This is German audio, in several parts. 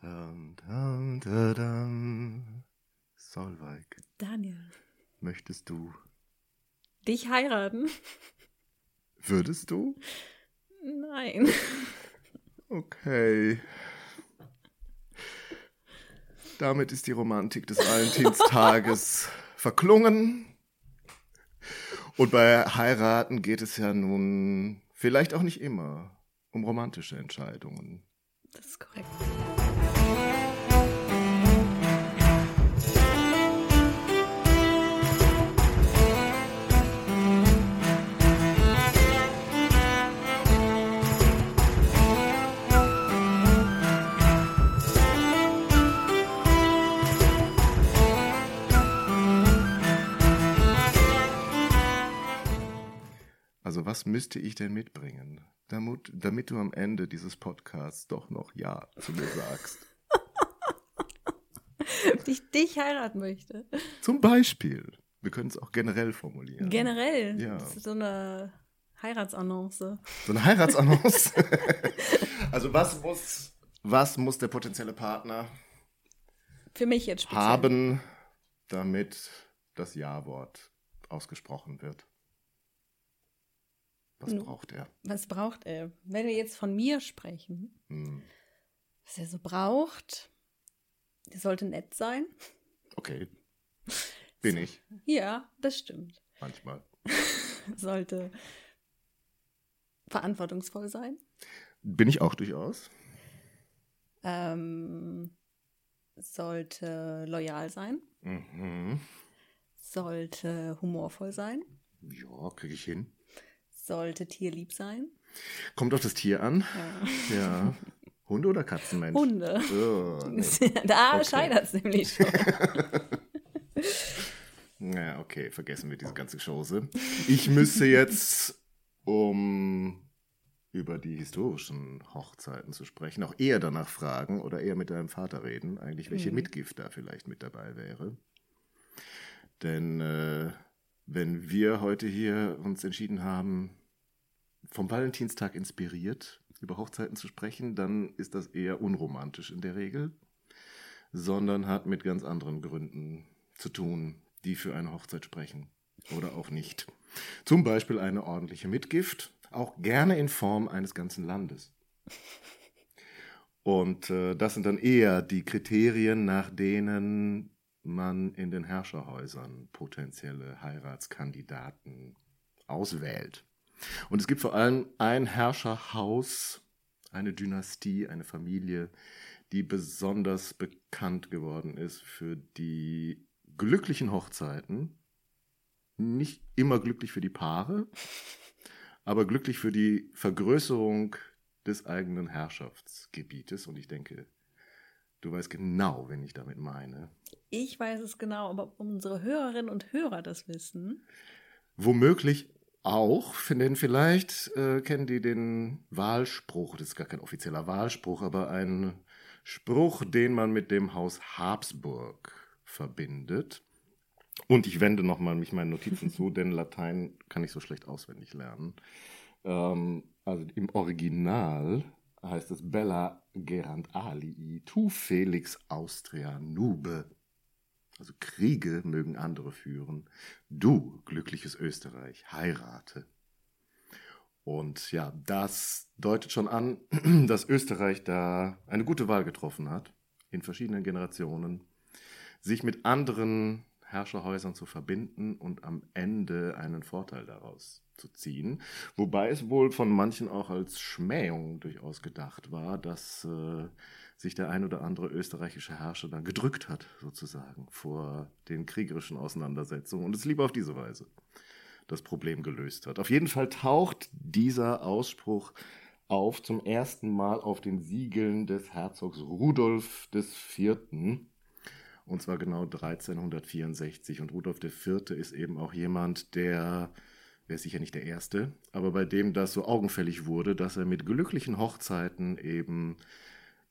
dam. Dam, dam. Solveig, Daniel, möchtest du? dich heiraten? Würdest du? Nein. Okay. Damit ist die Romantik des Valentinstages verklungen. Und bei Heiraten geht es ja nun vielleicht auch nicht immer um romantische Entscheidungen. Das ist korrekt. Also was müsste ich denn mitbringen, damit, damit du am Ende dieses Podcasts doch noch Ja zu mir sagst? Ich dich heiraten möchte. Zum Beispiel. Wir können es auch generell formulieren. Generell. Ja. Das ist so eine Heiratsannonce. So eine Heiratsannonce. also was muss, was muss der potenzielle Partner Für mich jetzt speziell. haben, damit das Ja-Wort ausgesprochen wird? Was Nu- braucht er? Was braucht er? Wenn wir jetzt von mir sprechen, Hm, was er so braucht, der sollte nett sein. okay. Bin ich Ja, das stimmt. manchmal. Sollte verantwortungsvoll sein. Bin ich auch durchaus. Ähm, sollte loyal sein. Mhm. Sollte humorvoll sein. Ja, kriege ich hin. Sollte tierlieb sein. Kommt auf das Tier an. Ja. Ja. Hunde oder Katzenmensch? Hunde. Oh, nee. da Okay. scheitert es nämlich schon. Ja, okay, vergessen wir diese ganze Chose. Ich müsste jetzt, um über die historischen Hochzeiten zu sprechen, auch eher danach fragen oder eher mit deinem Vater reden, eigentlich welche Mhm. Mitgift da vielleicht mit dabei wäre. Denn äh, wenn wir heute hier uns entschieden haben, vom Valentinstag inspiriert über Hochzeiten zu sprechen, dann ist das eher unromantisch in der Regel, sondern hat mit ganz anderen Gründen zu tun, die für eine Hochzeit sprechen oder auch nicht. Zum Beispiel eine ordentliche Mitgift, auch gerne in Form eines ganzen Landes. Und äh, das sind dann eher die Kriterien, nach denen man in den Herrscherhäusern potenzielle Heiratskandidaten auswählt. Und es gibt vor allem ein Herrscherhaus, eine Dynastie, eine Familie, die besonders bekannt geworden ist für die glücklichen Hochzeiten. Nicht immer glücklich für die Paare, aber glücklich für die Vergrößerung des eigenen Herrschaftsgebietes. Und ich denke, du weißt genau, wen ich damit meine. Ich weiß es genau, aber ob unsere Hörerinnen und Hörer das wissen. Womöglich auch, denn vielleicht äh, kennen die den Wahlspruch, das ist gar kein offizieller Wahlspruch, aber ein Spruch, den man mit dem Haus Habsburg verbindet. Und ich wende nochmal mich meinen Notizen zu, denn Latein kann ich so schlecht auswendig lernen. Ähm, also im Original heißt es Bella gerant alii, tu felix Austria nube. Also Kriege mögen andere führen. Du, glückliches Österreich, heirate. Und ja, das deutet schon an, dass Österreich da eine gute Wahl getroffen hat, in verschiedenen Generationen, sich mit anderen Herrscherhäusern zu verbinden und am Ende einen Vorteil daraus zu ziehen. Wobei es wohl von manchen auch als Schmähung durchaus gedacht war, dass äh, sich der ein oder andere österreichische Herrscher dann gedrückt hat, sozusagen, vor den kriegerischen Auseinandersetzungen und es lieber auf diese Weise das Problem gelöst hat. Auf jeden Fall taucht dieser Ausspruch auf zum ersten Mal auf den Siegeln des Herzogs Rudolf IV. Und zwar genau 1364. Und Rudolf IV. ist eben auch jemand, der, er ist sicher nicht der Erste, aber bei dem das so augenfällig wurde, dass er mit glücklichen Hochzeiten eben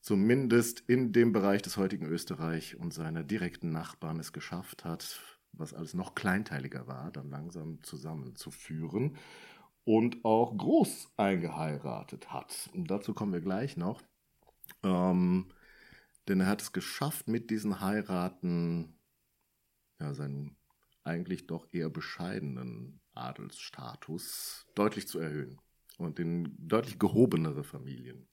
zumindest in dem Bereich des heutigen Österreich und seiner direkten Nachbarn es geschafft hat, was alles noch kleinteiliger war, dann langsam zusammenzuführen und auch groß eingeheiratet hat. Und dazu kommen wir gleich noch. Ähm, denn er hat es geschafft, mit diesen Heiraten ja, seinen eigentlich doch eher bescheidenen Adelsstatus deutlich zu erhöhen und in deutlich gehobenere Familien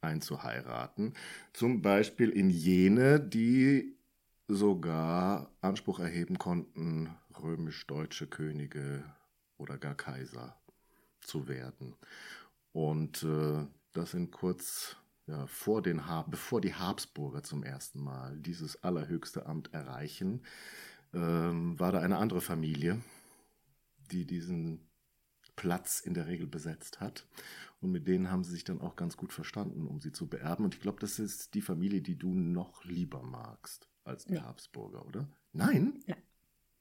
einzuheiraten. Zum Beispiel in jene, die sogar Anspruch erheben konnten, römisch-deutsche Könige oder gar Kaiser zu werden. Und äh, das sind kurz ja, vor den bevor die Habsburger zum ersten Mal dieses allerhöchste Amt erreichen, ähm, war da eine andere Familie, die diesen Platz in der Regel besetzt hat. Und mit denen haben sie sich dann auch ganz gut verstanden, um sie zu beerben. Und ich glaube, das ist die Familie, die du noch lieber magst als die nee. Habsburger, oder? Nein? Nein.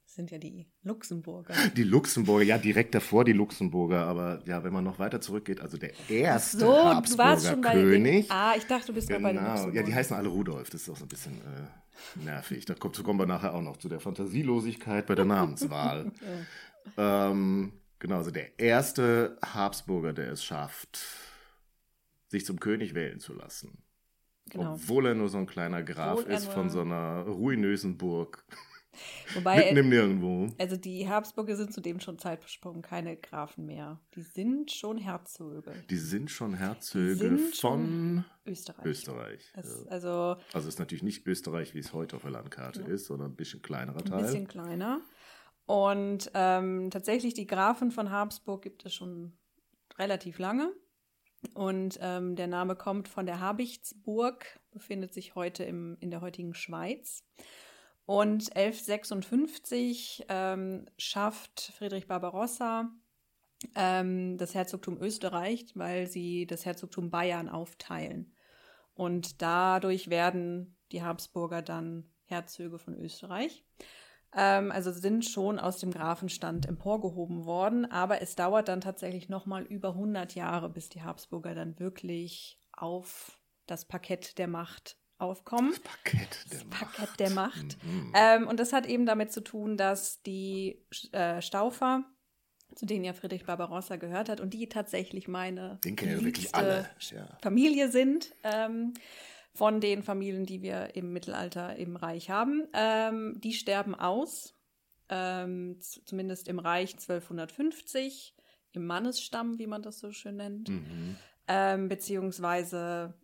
Das sind ja die Luxemburger. Die Luxemburger, ja, direkt davor die Luxemburger, aber ja, wenn man noch weiter zurückgeht, also der erste so, Habsburger König. Den, ah, ich dachte, du bist genau, bei den Genau, ja, die heißen alle Rudolf, das ist auch so ein bisschen äh, nervig. Da kommt, so kommen wir nachher auch noch zu der Fantasielosigkeit bei der Namenswahl. ja. ähm, genau, also der erste Habsburger, der es schafft, sich zum König wählen zu lassen. Genau. Obwohl er nur so ein kleiner Graf ist von so einer ruinösen Burg. Wobei, Mitten im Nirgendwo. Also die Habsburger sind zudem schon Zeitsprung keine Grafen mehr. Die sind schon Herzöge. Die sind schon Herzöge sind von Österreich. Österreich. Es, ja. Also, also es ist natürlich nicht Österreich, wie es heute auf der Landkarte ja. ist, sondern ein bisschen kleinerer Teil. Ein bisschen kleiner. Und ähm, tatsächlich die Grafen von Habsburg gibt es schon relativ lange. Und ähm, der Name kommt von der Habichtsburg, befindet sich heute im, in der heutigen Schweiz. Und 1156 ähm, schafft Friedrich Barbarossa ähm, das Herzogtum Österreich, weil sie das Herzogtum Bayern aufteilen. Und dadurch werden die Habsburger dann Herzöge von Österreich. Ähm, also sind schon aus dem Grafenstand emporgehoben worden, aber es dauert dann tatsächlich nochmal über 100 Jahre, bis die Habsburger dann wirklich auf das Parkett der Macht aufkommen. Das Parkett der das Macht. Parkett der Macht. Mhm. Ähm, und das hat eben damit zu tun, dass die äh, Staufer, zu denen ja Friedrich Barbarossa gehört hat und die tatsächlich meine alle, ja. Familie sind, ähm, von den Familien, die wir im Mittelalter im Reich haben, ähm, die sterben aus, ähm, zumindest im Reich 1250, im Mannesstamm, wie man das so schön nennt, mhm. Ähm, beziehungsweise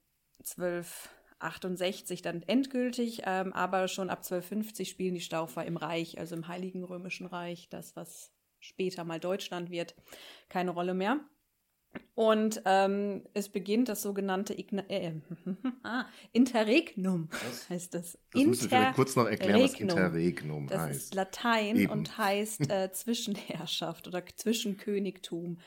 12 68 dann endgültig, ähm, aber schon ab 1250 spielen die Staufer im Reich, also im Heiligen Römischen Reich, das, was später mal Deutschland wird, keine Rolle mehr. Und ähm, es beginnt das sogenannte Igna äh, ah, Interregnum, was? heißt das. Das musst du kurz noch erklären, was Interregnum das heißt. Das ist Latein Eben. und heißt äh, Zwischenherrschaft oder Zwischenkönigtum.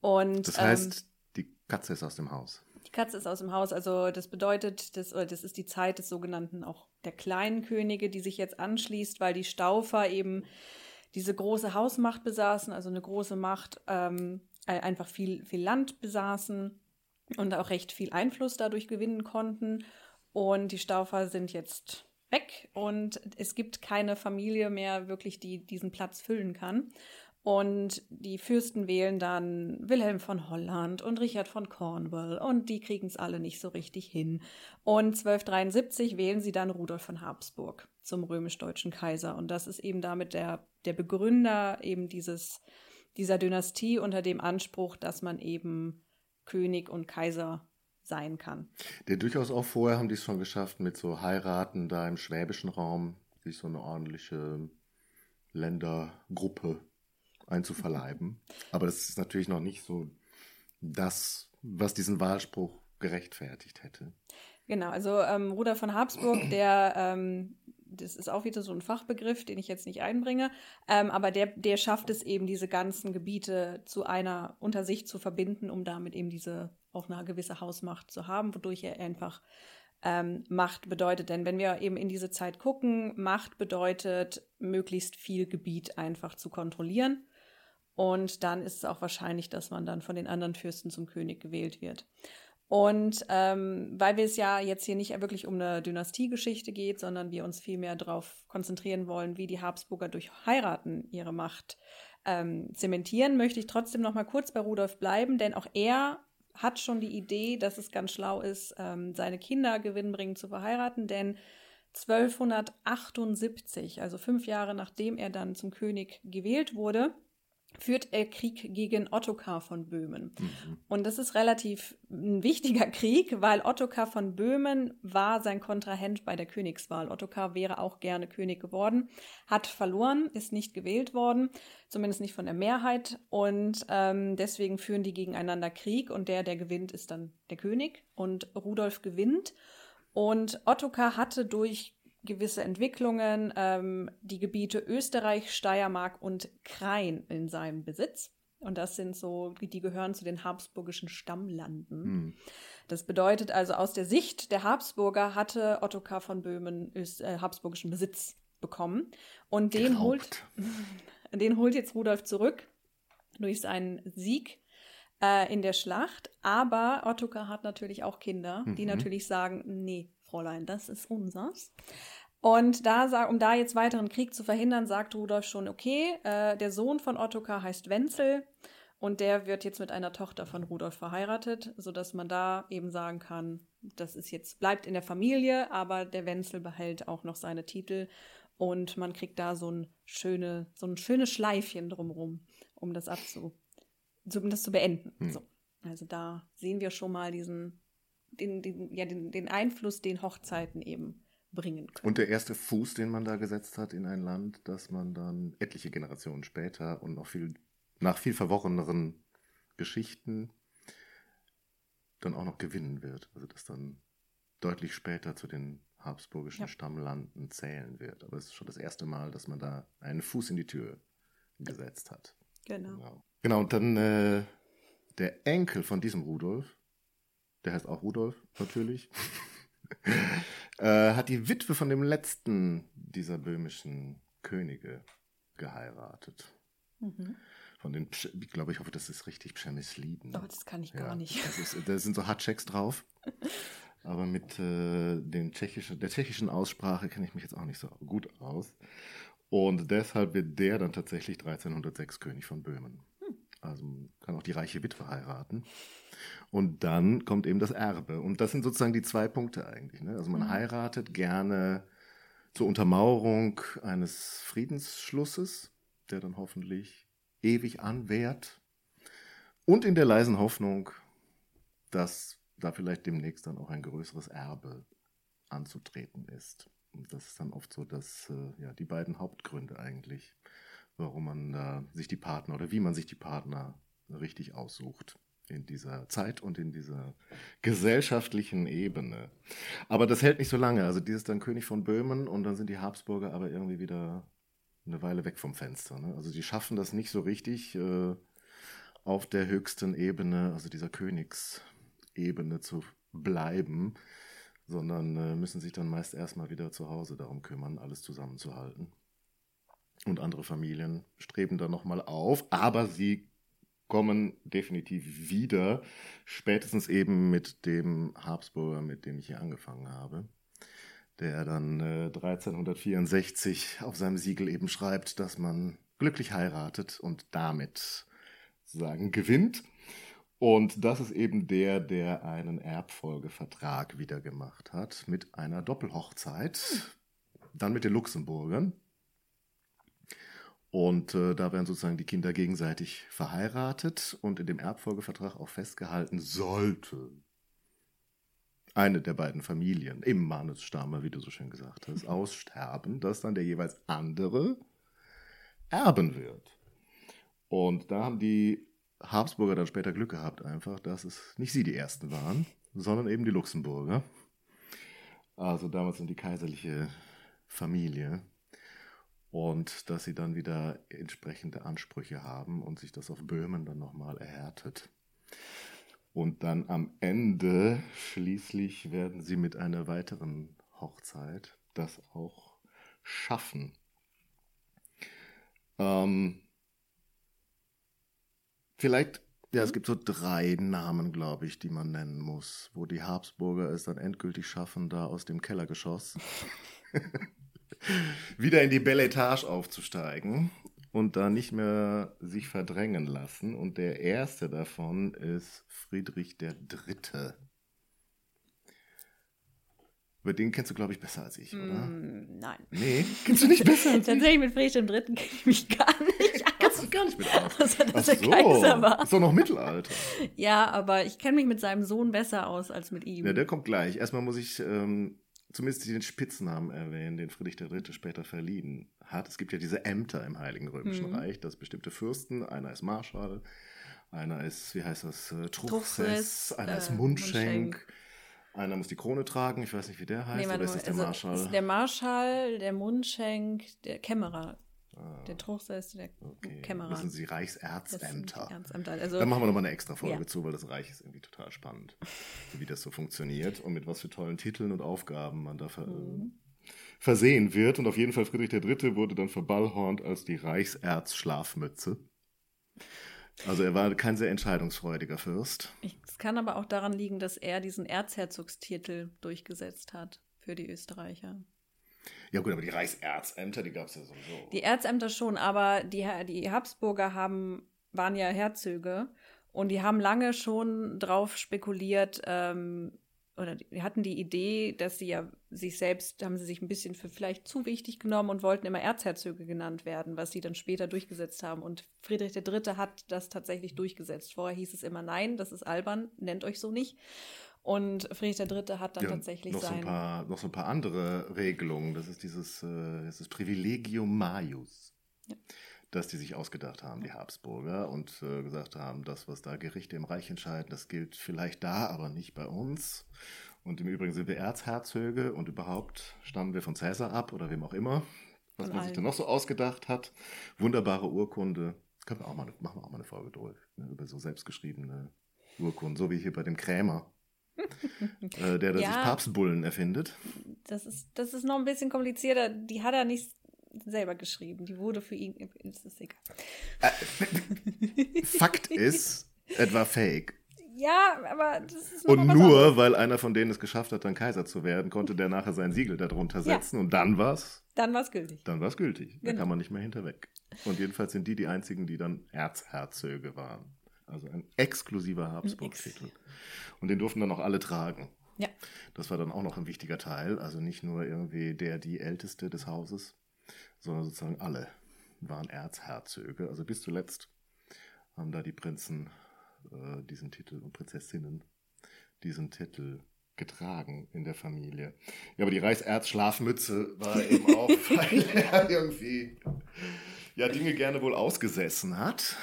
Und, das heißt, ähm, die Katze ist aus dem Haus. Die Katze ist aus dem Haus. Also das bedeutet, das, das ist die Zeit des sogenannten auch der kleinen Könige, die sich jetzt anschließt, weil die Staufer eben diese große Hausmacht besaßen, also eine große Macht, ähm, äh, einfach viel, viel Land besaßen und auch recht viel Einfluss dadurch gewinnen konnten. Und die Staufer sind jetzt weg und es gibt keine Familie mehr wirklich, die diesen Platz füllen kann. Und die Fürsten wählen dann Wilhelm von Holland und Richard von Cornwall und die kriegen es alle nicht so richtig hin. Und 1273 wählen sie dann Rudolf von Habsburg zum römisch-deutschen Kaiser. Und das ist eben damit der, der Begründer eben dieses, dieser Dynastie unter dem Anspruch, dass man eben König und Kaiser sein kann. Der durchaus auch vorher haben die es schon geschafft, mit so Heiraten da im schwäbischen Raum sich so eine ordentliche Ländergruppe einzuverleiben. Aber das ist natürlich noch nicht so das, was diesen Wahlspruch gerechtfertigt hätte. Genau, also ähm, Rudolf von Habsburg, der, ähm, das ist auch wieder so ein Fachbegriff, den ich jetzt nicht einbringe, ähm, aber der, der schafft es eben, diese ganzen Gebiete zu einer unter sich zu verbinden, um damit eben diese auch eine gewisse Hausmacht zu haben, wodurch er einfach ähm, Macht bedeutet. Denn wenn wir eben in diese Zeit gucken, Macht bedeutet, möglichst viel Gebiet einfach zu kontrollieren. Und dann ist es auch wahrscheinlich, dass man dann von den anderen Fürsten zum König gewählt wird. Und ähm, weil wir es ja jetzt hier nicht wirklich um eine Dynastiegeschichte geht, sondern wir uns vielmehr darauf konzentrieren wollen, wie die Habsburger durch Heiraten ihre Macht ähm, zementieren, möchte ich trotzdem noch mal kurz bei Rudolf bleiben, denn auch er hat schon die Idee, dass es ganz schlau ist, ähm, seine Kinder gewinnbringend zu verheiraten, denn 1278, also fünf Jahre nachdem er dann zum König gewählt wurde, führt er Krieg gegen Ottokar von Böhmen. Mhm. Und das ist relativ ein wichtiger Krieg, weil Ottokar von Böhmen war sein Kontrahent bei der Königswahl. Ottokar wäre auch gerne König geworden, hat verloren, ist nicht gewählt worden, zumindest nicht von der Mehrheit. Und ähm, deswegen führen die gegeneinander Krieg und der, der gewinnt, ist dann der König. Und Rudolf gewinnt. Und Ottokar hatte durch gewisse Entwicklungen, ähm, die Gebiete Österreich, Steiermark und Krain in seinem Besitz. Und das sind so, die gehören zu den habsburgischen Stammlanden. Hm. Das bedeutet also, aus der Sicht der Habsburger hatte Ottokar von Böhmen Öst, äh, habsburgischen Besitz bekommen. Und den holt, den holt jetzt Rudolf zurück durch seinen Sieg äh, in der Schlacht. Aber Ottokar hat natürlich auch Kinder, die mhm. natürlich sagen, nee, Fräulein, das ist unsers. Und da, um da jetzt weiteren Krieg zu verhindern, sagt Rudolf schon, okay, äh, der Sohn von Ottokar heißt Wenzel und der wird jetzt mit einer Tochter von Rudolf verheiratet, sodass man da eben sagen kann, das ist jetzt, bleibt in der Familie, aber der Wenzel behält auch noch seine Titel und man kriegt da so ein, schöne, so ein schönes Schleifchen drumherum, um das abzu, um das zu beenden. Hm. So. Also da sehen wir schon mal diesen den, den, ja, den, den Einfluss, den Hochzeiten eben bringen können. Und der erste Fuß, den man da gesetzt hat in ein Land, das man dann etliche Generationen später und noch viel, nach viel verworreneren Geschichten dann auch noch gewinnen wird. Also das dann deutlich später zu den habsburgischen ja. Stammlanden zählen wird. Aber es ist schon das erste Mal, dass man da einen Fuß in die Tür gesetzt hat. Genau. Genau, genau und dann äh, der Enkel von diesem Rudolf, der heißt auch Rudolf, natürlich, äh, hat die Witwe von dem letzten dieser böhmischen Könige geheiratet. Mhm. Von den, ich glaube, ich hoffe, das ist richtig Przemysliden. Oh, das kann ich ja, gar nicht. Ist, da sind so Hatscheks drauf. Aber mit äh, den tschechischen, der tschechischen Aussprache kenne ich mich jetzt auch nicht so gut aus. Und deshalb wird der dann tatsächlich 1306 König von Böhmen. Hm. Also kann auch die reiche Witwe heiraten. Und dann kommt eben das Erbe. Und das sind sozusagen die zwei Punkte eigentlich. Ne? Also man mhm. heiratet gerne zur Untermauerung eines Friedensschlusses, der dann hoffentlich ewig anwährt. Und in der leisen Hoffnung, dass da vielleicht demnächst dann auch ein größeres Erbe anzutreten ist. Und das ist dann oft so, dass äh, ja, die beiden Hauptgründe eigentlich, warum man da sich die Partner oder wie man sich die Partner richtig aussucht in dieser Zeit und in dieser gesellschaftlichen Ebene. Aber das hält nicht so lange. Also dieses dann König von Böhmen und dann sind die Habsburger aber irgendwie wieder eine Weile weg vom Fenster. Ne? Also die schaffen das nicht so richtig äh, auf der höchsten Ebene, also dieser Königsebene zu bleiben, sondern äh, müssen sich dann meist erstmal wieder zu Hause darum kümmern, alles zusammenzuhalten. Und andere Familien streben dann nochmal auf, aber sie kommen definitiv wieder, spätestens eben mit dem Habsburger, mit dem ich hier angefangen habe, der dann äh, 1364 auf seinem Siegel eben schreibt, dass man glücklich heiratet und damit sozusagen gewinnt. Und das ist eben der, der einen Erbfolgevertrag wieder gemacht hat mit einer Doppelhochzeit, dann mit den Luxemburgern. Und äh, da werden sozusagen die Kinder gegenseitig verheiratet und in dem Erbfolgevertrag auch festgehalten, sollte eine der beiden Familien im Mannesstamme, wie du so schön gesagt hast, aussterben, dass dann der jeweils andere erben wird. Und da haben die Habsburger dann später Glück gehabt, einfach, dass es nicht sie die Ersten waren, sondern eben die Luxemburger. Also damals in die kaiserliche Familie und dass sie dann wieder entsprechende Ansprüche haben und sich das auf Böhmen dann nochmal erhärtet. Und dann am Ende schließlich werden sie mit einer weiteren Hochzeit das auch schaffen. Ähm, vielleicht, ja, es gibt so drei Namen, glaube ich, die man nennen muss, wo die Habsburger es dann endgültig schaffen, da aus dem Kellergeschoss wieder in die Belle Etage aufzusteigen. und da nicht mehr sich verdrängen lassen. Und der erste davon ist Friedrich der Dritte. Über den kennst du, glaube ich, besser als ich, oder? Mm, nein. Nee, kennst du nicht besser als ich? Tatsächlich mit Friedrich dem Dritten kenne ich mich gar nicht aus. Kennst du gar nicht mit aus? Außer, dass Ach er Kaiser war. Ist doch noch Mittelalter. Ja, aber ich kenne mich mit seinem Sohn besser aus als mit ihm. Ja, der kommt gleich. Erstmal muss ich ähm, zumindest den Spitznamen erwähnen, den Friedrich III. später verliehen hat. Es gibt ja diese Ämter im Heiligen Römischen Mhm. Reich, dass bestimmte Fürsten, einer ist Marschall, einer ist, wie heißt das, äh, Truchsess, einer ist äh, Mundschenk, Mundschenk. einer muss die Krone tragen, ich weiß nicht, wie der heißt, Nee, oder ist das der also, Marschall? ist der Marschall, der Mundschenk, der Kämmerer. Ah, Der Truchsess, der okay. Kämmerer. Das sind die Reichsärztämter. Ernstämter. Also, Da machen wir nochmal eine extra Folge Ja. zu, weil das Reich ist irgendwie total spannend, wie das so funktioniert und mit was für tollen Titeln und Aufgaben man da ver Mhm. versehen wird. Und auf jeden Fall Friedrich III. wurde dann verballhornt als die Reichserzschlafmütze. Also er war kein sehr entscheidungsfreudiger Fürst. es kann aber auch daran liegen, dass er diesen Erzherzogstitel durchgesetzt hat für die Österreicher. Ja gut, aber die Reichserzämter, die gab es ja sowieso. Die Erzämter schon, aber die, die Habsburger haben, waren ja Herzöge und die haben lange schon drauf spekuliert, ähm, oder die hatten die Idee, dass sie ja sich selbst, haben sie sich ein bisschen für vielleicht zu wichtig genommen und wollten immer Erzherzöge genannt werden, was sie dann später durchgesetzt haben. Und Friedrich III. hat das tatsächlich durchgesetzt. Vorher hieß es immer, nein, das ist albern, nennt euch so nicht. Und Friedrich III. hat dann Ja, tatsächlich noch so, ein paar, noch so ein paar andere Regelungen. Das ist dieses äh, das ist Privilegium Maius, Ja. das die sich ausgedacht haben, die Habsburger, und äh, gesagt haben, das, was da Gerichte im Reich entscheiden, das gilt vielleicht da, aber nicht bei uns. Und im Übrigen sind wir Erzherzöge und überhaupt stammen wir von Cäsar ab oder wem auch immer, was Von man sich dann noch so ausgedacht hat. Wunderbare Urkunde. Können wir auch mal, machen wir auch mal eine Folge durch, ne, über so selbstgeschriebene Urkunden, so wie hier bei dem Krämer. äh, der, der sich Ja. Papstbullen erfindet. Das ist, das ist noch ein bisschen komplizierter. Die hat er nicht selber geschrieben. Die wurde für ihn. Das ist egal. Fakt ist, etwa fake. Ja, aber das ist Und nur, anderes. weil einer von denen es geschafft hat, dann Kaiser zu werden, konnte der nachher sein Siegel darunter Ja. setzen und dann war's, Dann war es gültig. dann war's gültig. Da Genau. kann man nicht mehr hinterweg. Und jedenfalls sind die die einzigen, die dann Erzherzöge waren. Also ein exklusiver Habsburg-Titel. Und den durften dann auch alle tragen. Ja. Das war dann auch noch ein wichtiger Teil. Also nicht nur irgendwie der, die Älteste des Hauses, sondern sozusagen alle waren Erzherzöge. Also bis zuletzt haben da die Prinzen äh, diesen Titel und Prinzessinnen diesen Titel getragen in der Familie. Ja, aber die Reichserzschlafmütze war eben auch, weil er irgendwie ja Dinge gerne wohl ausgesessen hat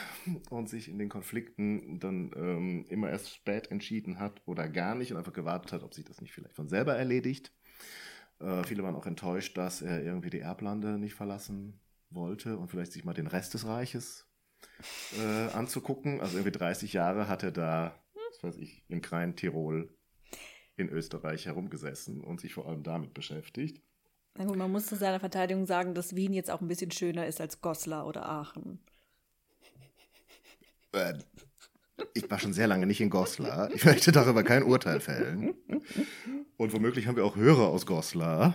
und sich in den Konflikten dann ähm, immer erst spät entschieden hat oder gar nicht und einfach gewartet hat, ob sich das nicht vielleicht von selber erledigt. Äh, viele waren auch enttäuscht, dass er irgendwie die Erblande nicht verlassen wollte und vielleicht sich mal den Rest des Reiches äh, anzugucken. Also irgendwie 30 Jahre hat er da, was weiß ich, in Krain, Tirol, in Österreich herumgesessen und sich vor allem damit beschäftigt. Na gut, man muss zu seiner Verteidigung sagen, dass Wien jetzt auch ein bisschen schöner ist als Goslar oder Aachen. Äh, ich war schon sehr lange nicht in Goslar. Ich möchte darüber kein Urteil fällen. Und womöglich haben wir auch Hörer aus Goslar.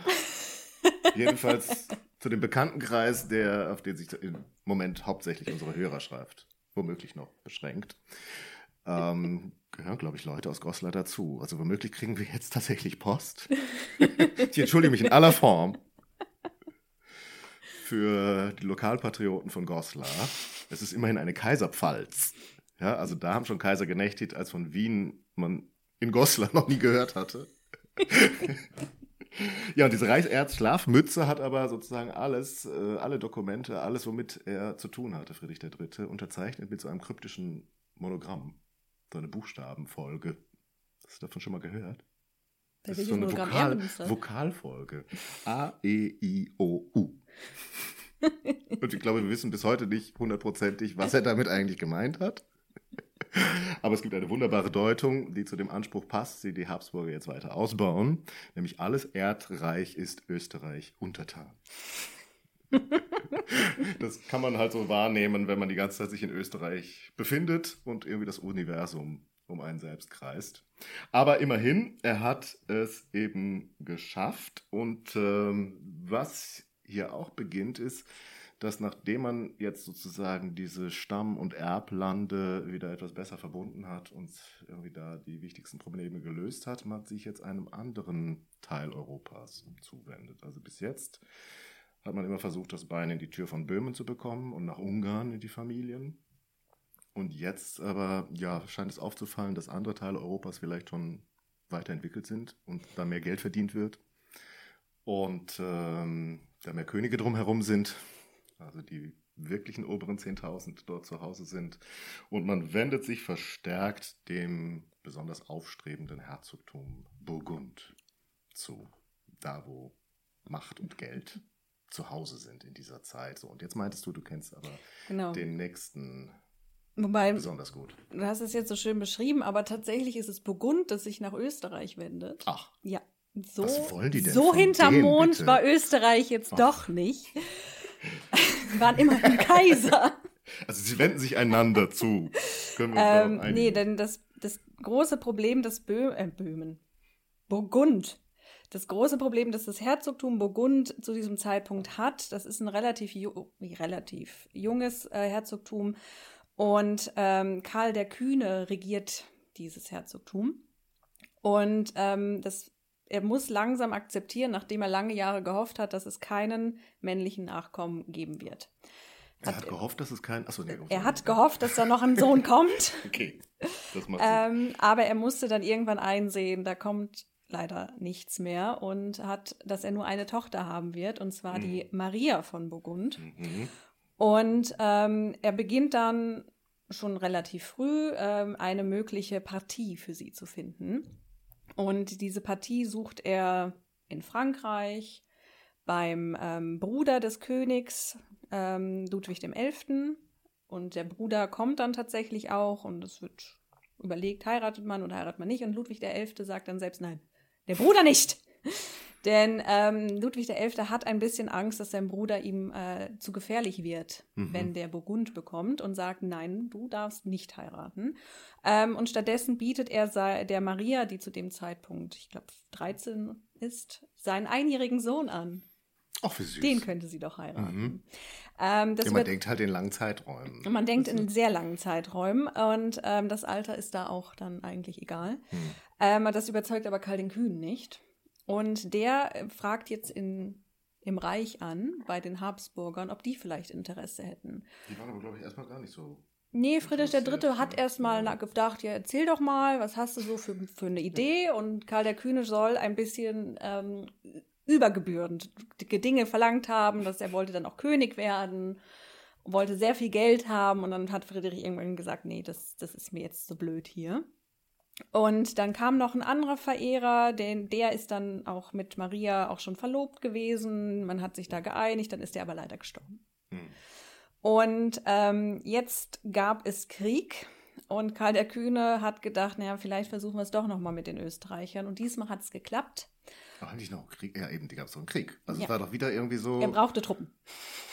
Jedenfalls zu dem Bekanntenkreis, der, auf den sich im Moment hauptsächlich unsere Hörerschaft womöglich noch beschränkt, ähm, gehören, glaube ich, Leute aus Goslar dazu. Also womöglich kriegen wir jetzt tatsächlich Post. ich entschuldige mich in aller Form für die Lokalpatrioten von Goslar. Es ist immerhin eine Kaiserpfalz. Ja, also da haben schon Kaiser genächtigt, als von Wien man in Goslar noch nie gehört hatte. ja, und diese Reichserzschlafmütze hat aber sozusagen alles, äh, alle Dokumente, alles, womit er zu tun hatte, Friedrich III., unterzeichnet mit so einem kryptischen Monogramm. So eine Buchstabenfolge. Hast du davon schon mal gehört? Das ist so eine Vokal? Vokalfolge. A, E, I, O, U. Und ich glaube, wir wissen bis heute nicht hundertprozentig, was er damit eigentlich gemeint hat. Aber es gibt eine wunderbare Deutung, die zu dem Anspruch passt, die die Habsburger jetzt weiter ausbauen. Nämlich alles Erdreich ist Österreich untertan. Das kann man halt so wahrnehmen, wenn man die ganze Zeit sich in Österreich befindet und irgendwie das Universum um einen selbst kreist. Aber immerhin, er hat es eben geschafft. Und ähm, was hier auch beginnt, ist, dass nachdem man jetzt sozusagen diese Stamm- und Erblande wieder etwas besser verbunden hat und irgendwie da die wichtigsten Probleme gelöst hat, man sich jetzt einem anderen Teil Europas zuwendet. Also bis jetzt hat man immer versucht, das Bein in die Tür von Böhmen zu bekommen und nach Ungarn in die Familien. Und jetzt aber, ja, scheint es aufzufallen, dass andere Teile Europas vielleicht schon weiterentwickelt sind und da mehr Geld verdient wird. Und ähm, da mehr Könige drumherum sind, also die wirklichen oberen 10.000 dort zu Hause sind. Und man wendet sich verstärkt dem besonders aufstrebenden Herzogtum Burgund zu, da wo Macht und Geld zu Hause sind in dieser Zeit. So, und jetzt meintest du, du kennst aber genau. den nächsten Wobei, besonders gut. Du hast es jetzt so schön beschrieben, aber tatsächlich ist es Burgund, das sich nach Österreich wendet. Ach. Ja. So, Was wollen die denn so hinterm Mond bitte? war Österreich jetzt Ach. doch nicht. Sie waren immer ein Kaiser. Also sie wenden sich einander zu. Können wir ähm, nee, denn das, das große Problem, das Bö äh, Böhmen, Burgund, das große Problem, das das Herzogtum Burgund zu diesem Zeitpunkt hat, das ist ein relativ, relativ junges äh, Herzogtum und ähm, Karl der Kühne regiert dieses Herzogtum. Und ähm, das, er muss langsam akzeptieren, nachdem er lange Jahre gehofft hat, dass es keinen männlichen Nachkommen geben wird. Er hat, gehofft, dass es kein. Achso, nee, er hat gehofft, dass da noch ein Sohn kommt. okay. Das macht ähm, aber er musste dann irgendwann einsehen, da kommt leider nichts mehr und hat, dass er nur eine Tochter haben wird, und zwar mhm. die Maria von Burgund. Mhm. Und ähm, er beginnt dann schon relativ früh ähm, eine mögliche Partie für sie zu finden. Und diese Partie sucht er in Frankreich beim ähm, Bruder des Königs ähm, Ludwig XI. Und der Bruder kommt dann tatsächlich auch und es wird überlegt, heiratet man oder heiratet man nicht. Und Ludwig XI. sagt dann selbst, nein, der Bruder nicht. Denn ähm, Ludwig XI. hat ein bisschen Angst, dass sein Bruder ihm äh, zu gefährlich wird, mhm. wenn der Burgund bekommt und sagt, nein, du darfst nicht heiraten. Ähm, und stattdessen bietet er der Maria, die zu dem Zeitpunkt, ich glaube, 13 ist, seinen einjährigen Sohn an. Ach, wie süß. Den könnte sie doch heiraten. Mhm. Ähm, ja, man wird, denkt halt in langen Zeiträumen. Man denkt in sehr langen Zeiträumen und ähm, das Alter ist da auch dann eigentlich egal. Mhm. Ähm, das überzeugt aber Karl den Kühn nicht. Und der fragt jetzt in, im Reich an, bei den Habsburgern, ob die vielleicht Interesse hätten. Die waren aber, glaube ich, erstmal gar nicht so. Nee, Friedrich III. hat erstmal gedacht, ja, erzähl doch mal, was hast du so für, für eine Idee? Und Karl der Kühne soll ein bisschen ähm, übergebührend Dinge verlangt haben, dass er wollte dann auch König werden, wollte sehr viel Geld haben und dann hat Friedrich irgendwann gesagt, nee, das, das ist mir jetzt so blöd hier. Und dann kam noch ein anderer Verehrer, den, der ist dann auch mit Maria auch schon verlobt gewesen. Man hat sich da geeinigt, dann ist er aber leider gestorben. Hm. Und ähm, jetzt gab es Krieg und Karl der Kühne hat gedacht, naja, vielleicht versuchen wir es doch nochmal mit den Österreichern. Und diesmal hat es geklappt. Ach, nicht noch Krieg? Ja, eben, die gab es doch einen Krieg. Also ja. es war doch wieder irgendwie so. Er brauchte Truppen.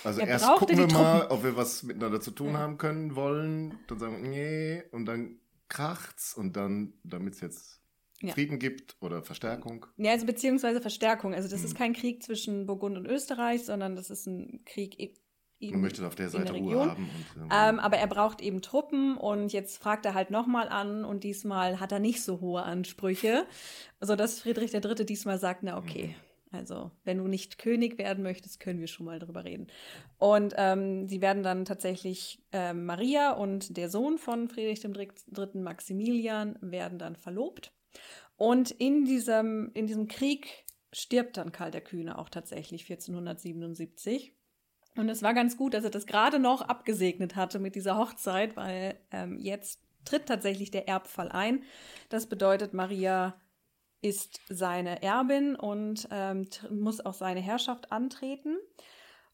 Also er erst gucken wir mal, ob wir was miteinander zu tun ja. haben können, wollen. Dann sagen wir, nee. Und dann kracht's und dann, damit es jetzt ja. Frieden gibt oder Verstärkung. Ja, also beziehungsweise Verstärkung. Also das hm. ist kein Krieg zwischen Burgund und Österreich, sondern das ist ein Krieg in, Man möchte auf der Seite der Ruhe haben. Und, ähm, aber er braucht eben Truppen und jetzt fragt er halt nochmal an und diesmal hat er nicht so hohe Ansprüche, sodass Friedrich III. diesmal sagt, na okay, mhm. Also, wenn du nicht König werden möchtest, können wir schon mal drüber reden. Und ähm, sie werden dann tatsächlich, äh, Maria und der Sohn von Friedrich III. Maximilian werden dann verlobt. Und in diesem, in diesem Krieg stirbt dann Karl der Kühne auch tatsächlich 1477. Und es war ganz gut, dass er das gerade noch abgesegnet hatte mit dieser Hochzeit, weil ähm, jetzt tritt tatsächlich der Erbfall ein. Das bedeutet, Maria ist seine Erbin und ähm, muss auch seine Herrschaft antreten.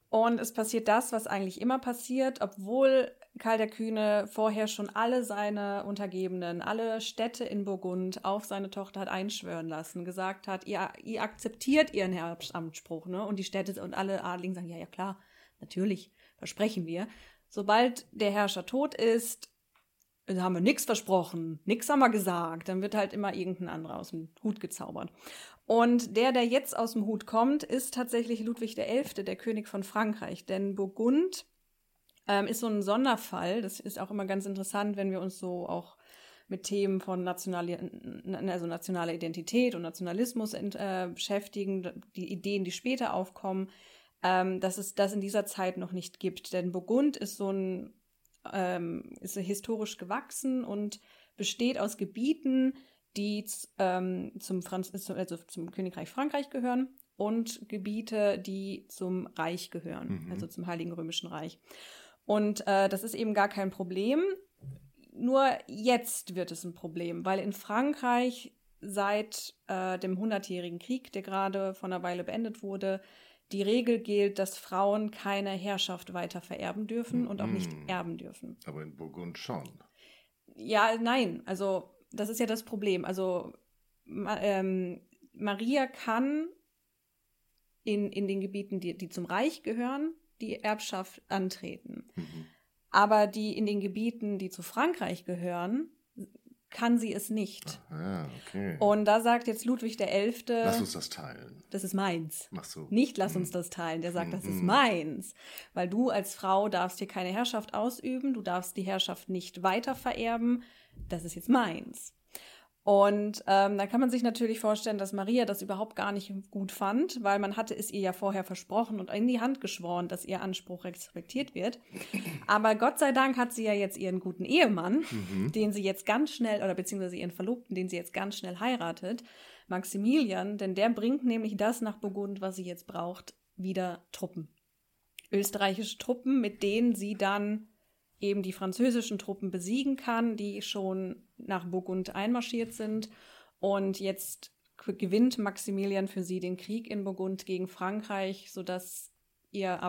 Und es passiert das, was eigentlich immer passiert, obwohl Karl der Kühne vorher schon alle seine Untergebenen, alle Städte in Burgund auf seine Tochter hat einschwören lassen, gesagt hat, ihr, ihr akzeptiert ihren Erbamtsspruch, ne? Und die Städte und alle Adligen sagen, ja, ja klar, natürlich, versprechen wir. Sobald der Herrscher tot ist, haben wir nichts versprochen, nichts haben wir gesagt. Dann wird halt immer irgendein anderer aus dem Hut gezaubert. Und der, der jetzt aus dem Hut kommt, ist tatsächlich Ludwig XI., der König von Frankreich. Denn Burgund ähm, ist so ein Sonderfall. Das ist auch immer ganz interessant, wenn wir uns so auch mit Themen von nationale, also nationaler Identität und Nationalismus äh, beschäftigen, die Ideen, die später aufkommen, ähm, dass es das in dieser Zeit noch nicht gibt. Denn Burgund ist so ein, ähm, ist historisch gewachsen und besteht aus Gebieten, die ähm, zum, Franz also zum Königreich Frankreich gehören und Gebiete, die zum Reich gehören, mhm. also zum Heiligen Römischen Reich. Und äh, das ist eben gar kein Problem. Nur jetzt wird es ein Problem, weil in Frankreich seit äh, dem Hundertjährigen Krieg, der gerade vor einer Weile beendet wurde, die Regel gilt, dass Frauen keine Herrschaft weiter vererben dürfen und auch nicht erben dürfen. Aber in Burgund schon. Ja, nein. Also das ist ja das Problem. Also ähm, Maria kann in, in den Gebieten, die, die zum Reich gehören, die Erbschaft antreten. Mhm. Aber die in den Gebieten, die zu Frankreich gehören, kann sie es nicht. Ah, okay. Und da sagt jetzt Ludwig XI. Lass uns das teilen. Das ist meins. Mach so. Nicht lass uns hm. das teilen. Der sagt, das ist hm. meins. Weil du als Frau darfst hier keine Herrschaft ausüben, du darfst die Herrschaft nicht weiter vererben. Das ist jetzt meins. Und ähm, da kann man sich natürlich vorstellen, dass Maria das überhaupt gar nicht gut fand, weil man hatte es ihr ja vorher versprochen und in die Hand geschworen, dass ihr Anspruch respektiert wird. Aber Gott sei Dank hat sie ja jetzt ihren guten Ehemann, mhm. den sie jetzt ganz schnell, oder beziehungsweise ihren Verlobten, den sie jetzt ganz schnell heiratet, Maximilian, denn der bringt nämlich das nach Burgund, was sie jetzt braucht, wieder Truppen. Österreichische Truppen, mit denen sie dann eben die französischen Truppen besiegen kann, die schon nach Burgund einmarschiert sind. Und jetzt gewinnt Maximilian für sie den Krieg in Burgund gegen Frankreich, sodass ihr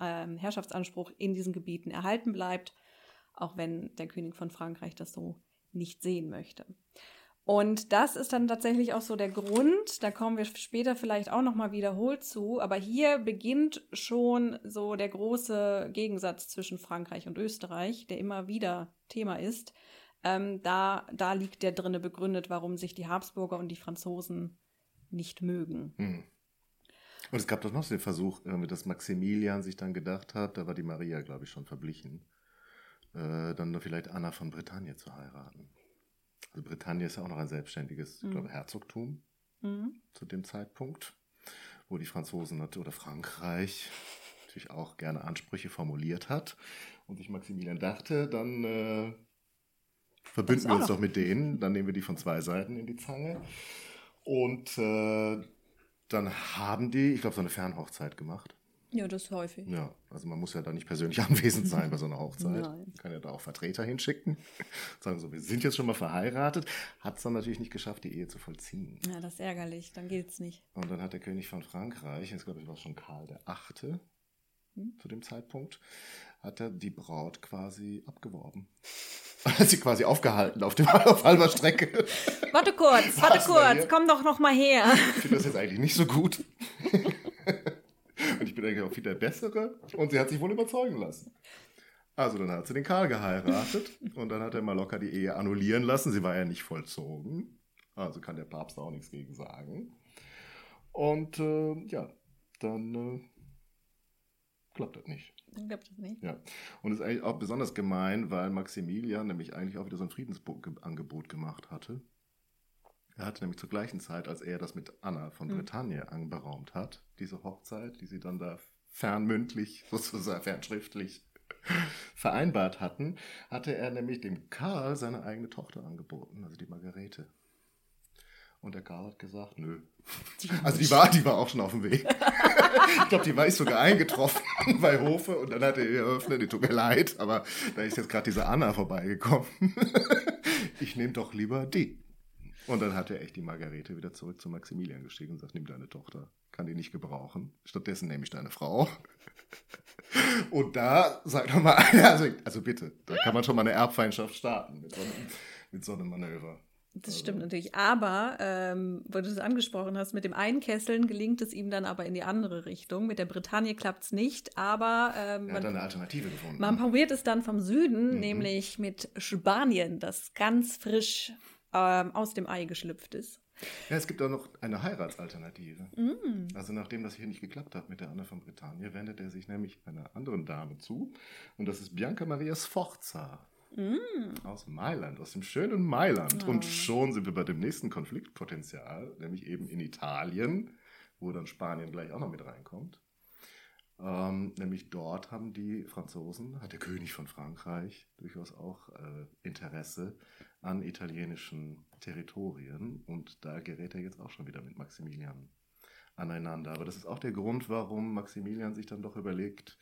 ähm, Herrschaftsanspruch in diesen Gebieten erhalten bleibt, auch wenn der König von Frankreich das so nicht sehen möchte. Und das ist dann tatsächlich auch so der Grund, da kommen wir später vielleicht auch nochmal wiederholt zu, aber hier beginnt schon so der große Gegensatz zwischen Frankreich und Österreich, der immer wieder Thema ist. Ähm, da, da liegt der drinne begründet, warum sich die Habsburger und die Franzosen nicht mögen. Hm. Und es gab doch noch den Versuch, dass Maximilian sich dann gedacht hat, da war die Maria, glaube ich, schon verblichen, äh, dann vielleicht Anna von Bretagne zu heiraten. Also Britannien ist ja auch noch ein selbstständiges, mhm. ich glaube, Herzogtum mhm. zu dem Zeitpunkt, wo die Franzosen oder Frankreich natürlich auch gerne Ansprüche formuliert hat. Und sich Maximilian dachte, dann äh, verbünden wir uns doch mit denen, dann nehmen wir die von zwei Seiten in die Zange. Und äh, dann haben die, ich glaube, so eine Fernhochzeit gemacht. Ja, das ist häufig. Ja, also man muss ja da nicht persönlich anwesend sein bei so einer Hochzeit. Nein. Man kann ja da auch Vertreter hinschicken. Sagen so, wir sind jetzt schon mal verheiratet. Hat es dann natürlich nicht geschafft, die Ehe zu vollziehen. Ja, das ist ärgerlich. Dann gilt es nicht. Und dann hat der König von Frankreich, jetzt glaube ich war schon Karl der Achte hm? zu dem Zeitpunkt, hat er die Braut quasi abgeworben. Hat sie quasi aufgehalten auf, dem, auf halber Strecke. Warte kurz, warte kurz, komm doch noch mal her. Ich finde das jetzt eigentlich nicht so gut. Und ich auch viel der Bessere. Und sie hat sich wohl überzeugen lassen. Also dann hat sie den Karl geheiratet und dann hat er mal locker die Ehe annullieren lassen. Sie war ja nicht vollzogen. Also kann der Papst auch nichts gegen sagen. Und äh, ja, dann äh, klappt das nicht. Dann klappt das nicht. Ja. Und es ist eigentlich auch besonders gemein, weil Maximilian nämlich eigentlich auch wieder so ein Friedensangebot gemacht hatte. Er hatte nämlich zur gleichen Zeit, als er das mit Anna von mhm. Bretagne anberaumt hat, diese Hochzeit, die sie dann da fernmündlich, sozusagen fernschriftlich vereinbart hatten, hatte er nämlich dem Karl seine eigene Tochter angeboten, also die Margarete. Und der Karl hat gesagt, nö. Die also die war, die war auch schon auf dem Weg. ich glaube, die war ich sogar eingetroffen bei Hofe und dann hat er ihr eröffnet, die tut mir leid, aber da ist jetzt gerade diese Anna vorbeigekommen. ich nehme doch lieber die. Und dann hat er echt die Margarete wieder zurück zu Maximilian geschickt und sagt, nimm deine Tochter, kann die nicht gebrauchen. Stattdessen nehme ich deine Frau. Und da sagt doch mal einer, also, also bitte, da kann man schon mal eine Erbfeindschaft starten mit so einem, mit so einem Manöver. Das stimmt natürlich. Aber, ähm, wo du es angesprochen hast, mit dem Einkesseln gelingt es ihm dann aber in die andere Richtung. Mit der Bretagne klappt es nicht, aber ähm, Er hat eine Alternative gefunden. man probiert es dann vom Süden, nämlich mit Spanien, das ganz frisch ähm, aus dem Ei geschlüpft ist. Ja, es gibt auch noch eine Heiratsalternative. Mm. Also nachdem das hier nicht geklappt hat mit der Anne von Bretagne, wendet er sich nämlich einer anderen Dame zu. Und das ist Bianca Maria Sforza. Aus Mailand, aus dem schönen Mailand. Und schon sind wir bei dem nächsten Konfliktpotenzial, nämlich eben in Italien, wo dann Spanien gleich auch noch mit reinkommt. Ähm, nämlich dort haben die Franzosen, hat der König von Frankreich durchaus auch äh, Interesse an italienischen Territorien. Und da gerät er jetzt auch schon wieder mit Maximilian aneinander. Aber das ist auch der Grund, warum Maximilian sich dann doch überlegt,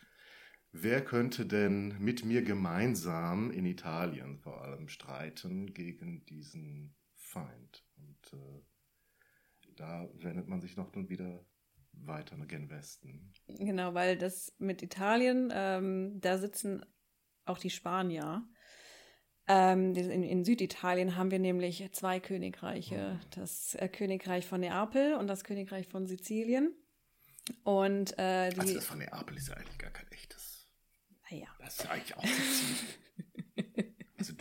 wer könnte denn mit mir gemeinsam in Italien vor allem streiten gegen diesen Feind. Und äh, da wendet man sich noch dann wieder weiter gen Westen. Genau, weil das mit Italien, ähm, da sitzen auch die Spanier. Ähm, in, in Süditalien haben wir nämlich zwei Königreiche. Das äh, Königreich von Neapel und das Königreich von Sizilien. Und äh, die, Also das von Neapel ist ja eigentlich gar kein echtes. naja. Das ist ja eigentlich auch Sizilien.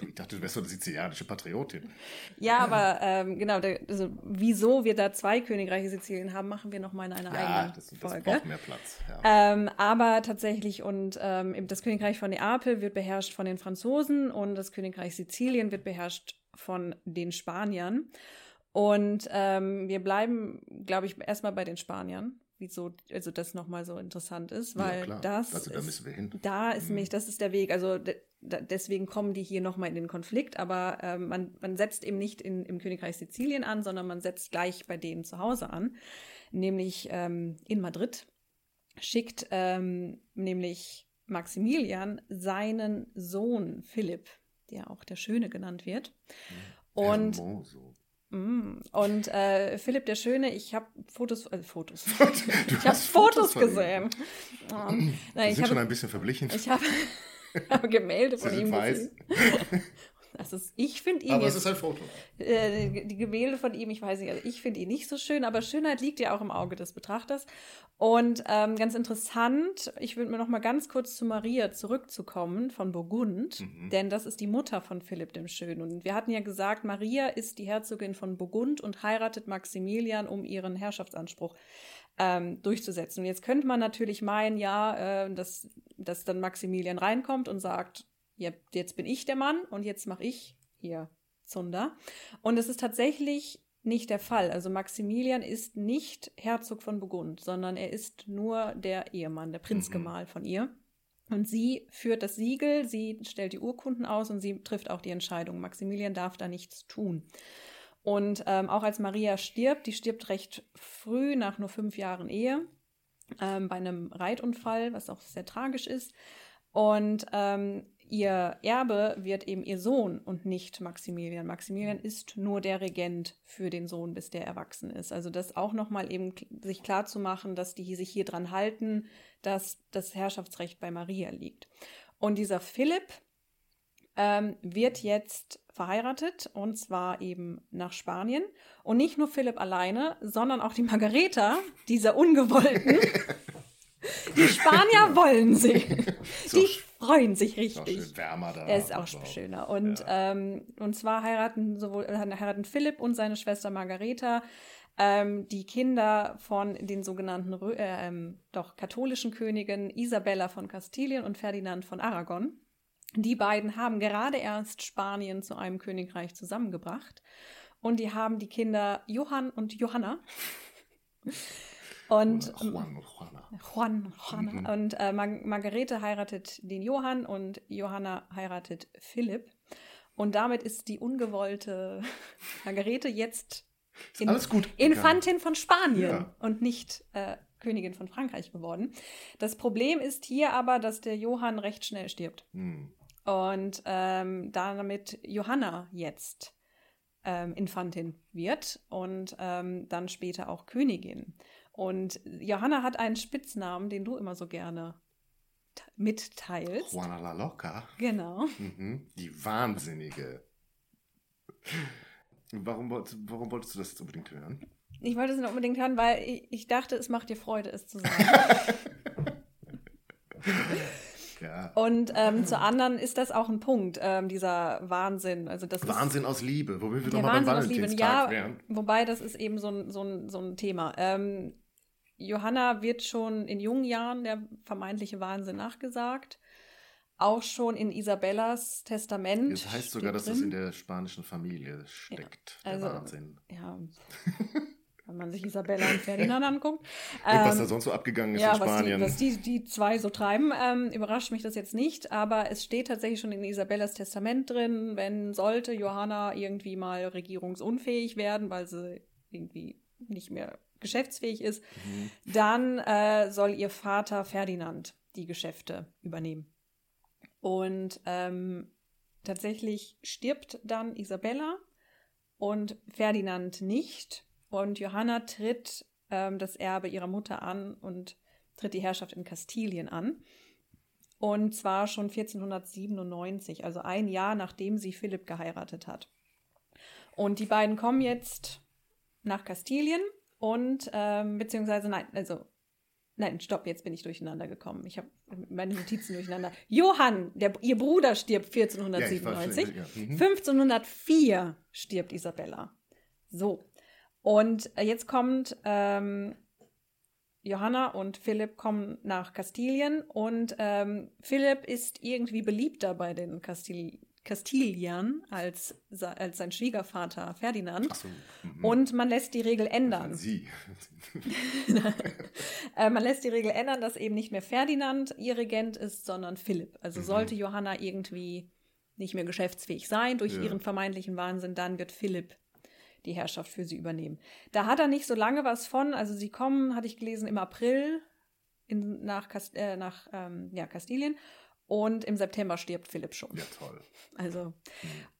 Ich dachte, du wärst so eine sizilianische Patriotin. Ja, aber ähm, genau, der, also, wieso wir da zwei Königreiche Sizilien haben, machen wir nochmal in einer Ja, eigenen das, das Folge. braucht mehr Platz. Ja. Ähm, aber tatsächlich, und ähm, das Königreich von Neapel wird beherrscht von den Franzosen und das Königreich Sizilien wird beherrscht von den Spaniern. Und ähm, wir bleiben, glaube ich, erstmal bei den Spaniern, wieso, also das nochmal so interessant ist, weil ja, das. also da ist, müssen wir hin. da ist Mhm. nämlich, das ist der Weg. Also deswegen kommen die hier nochmal in den Konflikt, aber ähm, man, man setzt eben nicht in, im Königreich Sizilien an, sondern man setzt gleich bei denen zu Hause an, nämlich ähm, in Madrid. Schickt ähm, nämlich Maximilian seinen Sohn Philipp, der auch der Schöne genannt wird. Und, Hermoso. Mm, und äh, Philipp der Schöne, ich habe Fotos, äh, Fotos. Du Ich habe Fotos ihm. gesehen. Die nein, ich sind schon habe ein bisschen verblichen. ich habe habe Gemälde Sie von ihm weiß. gesehen. Das ist, ich finde ihn Aber es jetzt, ist ein Foto. äh, die- Gemälde von ihm, ich weiß nicht, also ich finde ihn nicht so schön, aber Schönheit liegt ja auch im Auge des Betrachters. Und ähm, ganz interessant, ich würde mir noch mal ganz kurz zu Maria zurückzukommen von Burgund, Mhm. denn das ist die Mutter von Philipp dem Schönen. Und wir hatten ja gesagt, Maria ist die Herzogin von Burgund und heiratet Maximilian, um ihren Herrschaftsanspruch ähm, durchzusetzen. Und jetzt könnte man natürlich meinen, ja, äh, dass, dass dann Maximilian reinkommt und sagt, jetzt bin ich der Mann und jetzt mache ich hier Zunder. Und es ist tatsächlich nicht der Fall. Also Maximilian ist nicht Herzog von Burgund, sondern er ist nur der Ehemann, der Prinzgemahl von ihr. Und sie führt das Siegel, sie stellt die Urkunden aus und sie trifft auch die Entscheidung. Maximilian darf da nichts tun. Und ähm, auch als Maria stirbt, die stirbt recht früh, nach nur fünf Jahren Ehe, ähm, bei einem Reitunfall, was auch sehr tragisch ist. Und ähm, ihr Erbe wird eben ihr Sohn und nicht Maximilian. Maximilian ist nur der Regent für den Sohn, bis der erwachsen ist. Also das auch nochmal eben sich klar zu machen, dass die sich hier dran halten, dass das Herrschaftsrecht bei Maria liegt. Und dieser Philipp ähm, wird jetzt verheiratet und zwar eben nach Spanien. Und nicht nur Philipp alleine, sondern auch die Margareta, dieser Ungewollten. Die Spanier wollen sie. So Die freuen sich Ist auch richtig. schön wärmer da. Er ist auch so. schöner. Und, ähm, und zwar heiraten sowohl äh, heiraten Philipp und seine Schwester Margareta ähm, die Kinder von den sogenannten äh, ähm, doch katholischen Königen Isabella von Kastilien und Ferdinand von Aragon. Die beiden haben gerade erst Spanien zu einem Königreich zusammengebracht. Und die haben die Kinder Johann und Johanna. Und Oder Juan. Juan, Juana. Mhm. Und äh, Mar Margarete heiratet den Johann und Johanna heiratet Philipp. Und damit ist die ungewollte Margarete jetzt Ist alles gut. Infantin von Spanien Ja. und nicht äh, Königin von Frankreich geworden. Das Problem ist hier aber, dass der Johann recht schnell stirbt. Hm. Und ähm, damit Johanna jetzt ähm, Infantin wird und ähm, dann später auch Königin. Und Johanna hat einen Spitznamen, den du immer so gerne mitteilst. Juana la Loca. Genau. Mhm. Die Wahnsinnige. Warum, warum wolltest du das jetzt unbedingt hören? Ich wollte es nicht unbedingt hören, weil ich, ich dachte, es macht dir Freude, es zu sagen. ja. Und ähm, zu anderen ist das auch ein Punkt, ähm, dieser Wahnsinn. Also das Wahnsinn aus Liebe, womit wir der nochmal beim. Valentinstag Ja, wären. wobei das ist eben so ein, so ein, so ein Thema. Ähm, Johanna wird schon in jungen Jahren der vermeintliche Wahnsinn nachgesagt. Auch schon in Isabellas Testament. Es heißt sogar, dass das drin. in der spanischen Familie steckt. also- der Wahnsinn. Ja, wenn man sich Isabella und Ferdinand anguckt. Und was Ähm, da sonst so abgegangen ist ja, in was die, Spanien. was die, die zwei so treiben, ähm, überrascht mich das jetzt nicht, aber es steht tatsächlich schon in Isabellas Testament drin, wenn sollte Johanna irgendwie mal regierungsunfähig werden, weil sie irgendwie nicht mehr geschäftsfähig ist, Mhm. dann äh, soll ihr Vater Ferdinand die Geschäfte übernehmen. Und ähm, tatsächlich stirbt dann Isabella und Ferdinand nicht. Und Johanna tritt ähm, das Erbe ihrer Mutter an und tritt die Herrschaft in Kastilien an. Und zwar schon 1497, also ein Jahr nachdem sie Philipp geheiratet hat. Und die beiden kommen jetzt nach Kastilien und ähm, beziehungsweise nein, also nein, stopp, jetzt bin ich durcheinander gekommen. Ich habe meine Notizen durcheinander. Johann, der, ihr Bruder stirbt Ja, ich war 1497. schon- ja. Mhm. 1504 stirbt Isabella. So. Und äh, jetzt kommt ähm, Johanna und Philipp kommen nach Kastilien und ähm, Philipp ist irgendwie beliebter bei den Kastil Kastiliern als, als sein Schwiegervater Ferdinand. So. mhm. Und man lässt die Regel ändern. Sie. Äh, man lässt die Regel ändern, dass eben nicht mehr Ferdinand ihr Regent ist, sondern Philipp. Also Mhm. sollte Johanna irgendwie nicht mehr geschäftsfähig sein durch Ja. ihren vermeintlichen Wahnsinn, dann wird Philipp die Herrschaft für sie übernehmen. Da hat er nicht so lange was von. Also sie kommen, hatte ich gelesen, im April in, nach, Kast, äh, nach ähm, ja, Kastilien und im September stirbt Philipp schon. Ja, toll. Also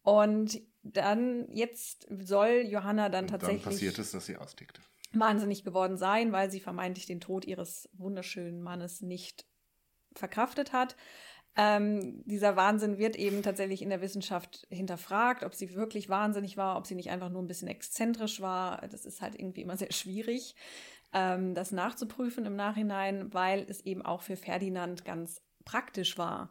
und dann jetzt soll Johanna dann Und dann tatsächlich passiert es, dass sie austickt. wahnsinnig geworden sein, weil sie vermeintlich den Tod ihres wunderschönen Mannes nicht verkraftet hat. Ähm, dieser Wahnsinn wird eben tatsächlich in der Wissenschaft hinterfragt, ob sie wirklich wahnsinnig war, ob sie nicht einfach nur ein bisschen exzentrisch war. Das ist halt irgendwie immer sehr schwierig, ähm, das nachzuprüfen im Nachhinein, weil es eben auch für Ferdinand ganz praktisch war,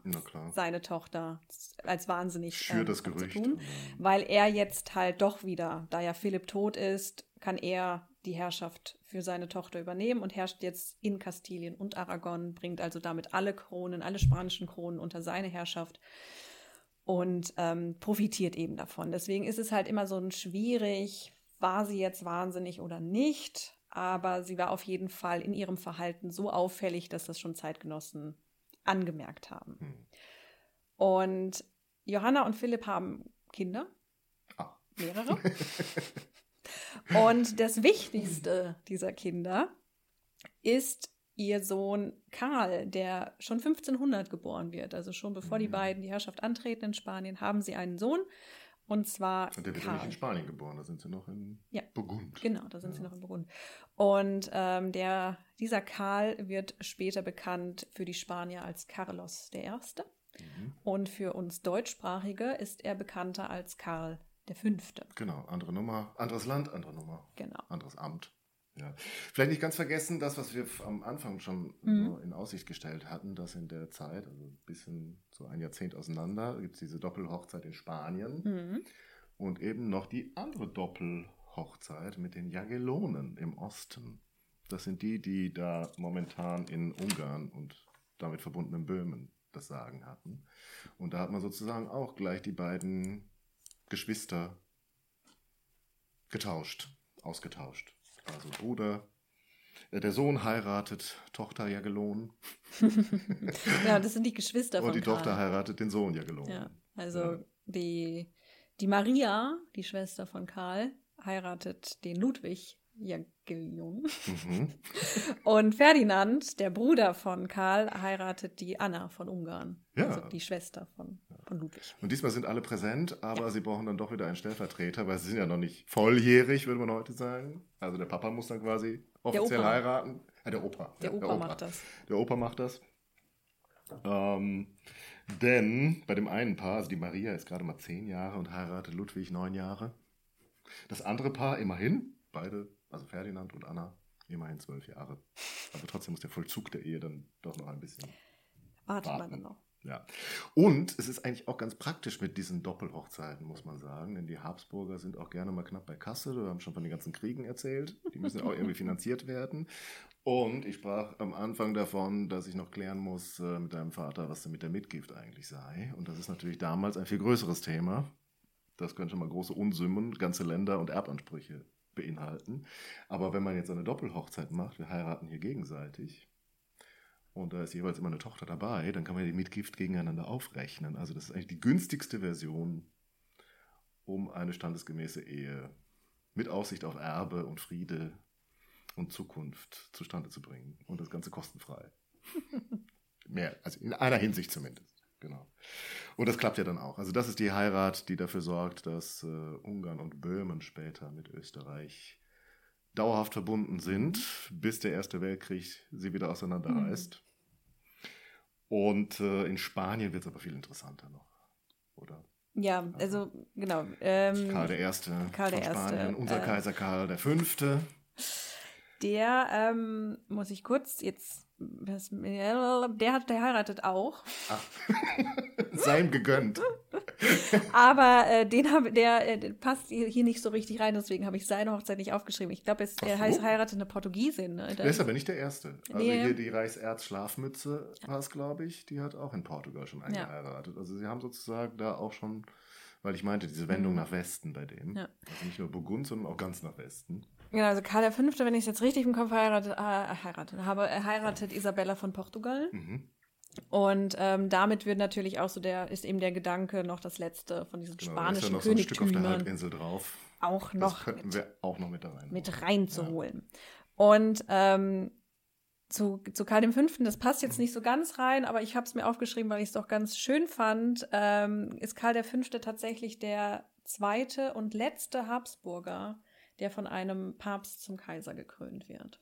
seine Tochter als wahnsinnig Schür ähm, das Gerücht. anzutun weil er jetzt halt doch wieder, da ja Philipp tot ist, kann er die Herrschaft für seine Tochter übernehmen und herrscht jetzt in Kastilien und Aragon, bringt also damit alle Kronen, alle spanischen Kronen unter seine Herrschaft und ähm, profitiert eben davon. Deswegen ist es halt immer so ein schwierig, war sie jetzt wahnsinnig oder nicht, aber sie war auf jeden Fall in ihrem Verhalten so auffällig, dass das schon Zeitgenossen angemerkt haben. Hm. Und Johanna und Philipp haben Kinder, Ah. mehrere. Und das Wichtigste dieser Kinder ist ihr Sohn Karl, der schon 1500 geboren wird. Also schon bevor die Mhm. beiden die Herrschaft antreten in Spanien, haben sie einen Sohn. Und zwar Und der wird ja nicht Karl. in Spanien geboren, da sind sie noch in Ja. Burgund. Genau, da sind sie Ja. noch in Burgund. Und ähm, der, dieser Karl wird später bekannt für die Spanier als Carlos I. Mhm. Und für uns Deutschsprachige ist er bekannter als Karl V. Genau, andere Nummer, anderes Land, andere Nummer, Genau. anderes Amt. Ja. Vielleicht nicht ganz vergessen, das, was wir am Anfang schon Mhm. so in Aussicht gestellt hatten, dass in der Zeit, also ein bisschen so ein Jahrzehnt auseinander, gibt es diese Doppelhochzeit in Spanien Mhm. und eben noch die andere Doppelhochzeit mit den Jagellonen im Osten. Das sind die, die da momentan in Ungarn und damit verbundenen Böhmen das Sagen hatten. Und da hat man sozusagen auch gleich die beiden Geschwister getauscht, ausgetauscht. Also Bruder, äh, der Sohn heiratet Tochter Jagelon Ja, das sind die Geschwister von und die Karl. Tochter heiratet den Sohn Jagelon. Ja, also Ja. die, die Maria, die Schwester von Karl, heiratet den Ludwig Jagellon. Mhm. Und Ferdinand, der Bruder von Karl, heiratet die Anna von Ungarn. Ja. Also die Schwester von, von Ludwig. Und diesmal sind alle präsent, aber sie brauchen dann doch wieder einen Stellvertreter, weil sie sind ja noch nicht volljährig, würde man heute sagen. Also der Papa muss dann quasi offiziell Opa. heiraten. Ah, der Opa. Der ja, Opa macht das. Der Opa macht das. Ähm, denn bei dem einen Paar, also die Maria ist gerade mal zehn Jahre und heiratet Ludwig neun Jahre. Das andere Paar immerhin, beide, also Ferdinand und Anna, immerhin zwölf Jahre. Aber trotzdem muss der Vollzug der Ehe dann doch noch ein bisschen Wartet man warten. dann noch. Ja. Und es ist eigentlich auch ganz praktisch mit diesen Doppelhochzeiten, muss man sagen. Denn die Habsburger sind auch gerne mal knapp bei Kasse. Wir haben schon von den ganzen Kriegen erzählt. Die müssen ja auch irgendwie finanziert werden. Und ich sprach am Anfang davon, dass ich noch klären muss äh, mit deinem Vater, was denn mit der Mitgift eigentlich sei. Und das ist natürlich damals ein viel größeres Thema. Das könnte mal große Unsummen, ganze Länder und Erbansprüche beinhalten. Aber wenn man jetzt eine Doppelhochzeit macht, wir heiraten hier gegenseitig, und da ist jeweils immer eine Tochter dabei, dann kann man die Mitgift gegeneinander aufrechnen. Also das ist eigentlich die günstigste Version, um eine standesgemäße Ehe mit Aussicht auf Erbe und Friede und Zukunft zustande zu bringen. Und das Ganze kostenfrei. Mehr, also in einer Hinsicht zumindest. Genau. Und das klappt ja dann auch. Also das ist die Heirat, die dafür sorgt, dass äh, Ungarn und Böhmen später mit Österreich dauerhaft verbunden sind, bis der Erste Weltkrieg sie wieder auseinanderreißt. Und äh, in Spanien wird es aber viel interessanter noch, oder? Ja, also genau. Ähm, Karl der Erste Karl der von Erste, Spanien, unser äh, Kaiser Karl der Fünfte. Der ähm, muss ich kurz jetzt. Was- Der hat, der heiratet auch. Sei ihm gegönnt. Aber äh, den hab, der, äh, passt hier nicht so richtig rein, deswegen habe ich seine Hochzeit nicht aufgeschrieben. Ich glaube, Ach er heißt heiratet eine Portugiesin. Ne? Der ist aber nicht der Erste. Also Nee. hier die Reichserz-Schlafmütze war es, glaube ich, die hat auch in Portugal schon eingeheiratet. Also sie haben sozusagen da auch schon, weil ich meinte, diese Wendung Mhm. nach Westen bei dem. Ja. Also nicht nur Burgund, sondern auch ganz nach Westen. Genau, also Karl V., wenn ich es jetzt richtig im Kopf heiratet, äh, heiratet habe, er heiratet Isabella von Portugal. Mhm. Und ähm, damit wird natürlich auch so der, ist eben der Gedanke noch das letzte von diesen Genau, da ist ja spanischen noch so ein Stück auf der Halbinsel drauf. auch Das noch könnten mit, wir auch noch mit rein. mit reinzuholen. Und ähm, zu, zu Karl V., das passt jetzt nicht so ganz rein, aber ich habe es mir aufgeschrieben, weil ich es doch ganz schön fand, ähm, ist Karl V. tatsächlich der zweite und letzte Habsburger, der von einem Papst zum Kaiser gekrönt wird.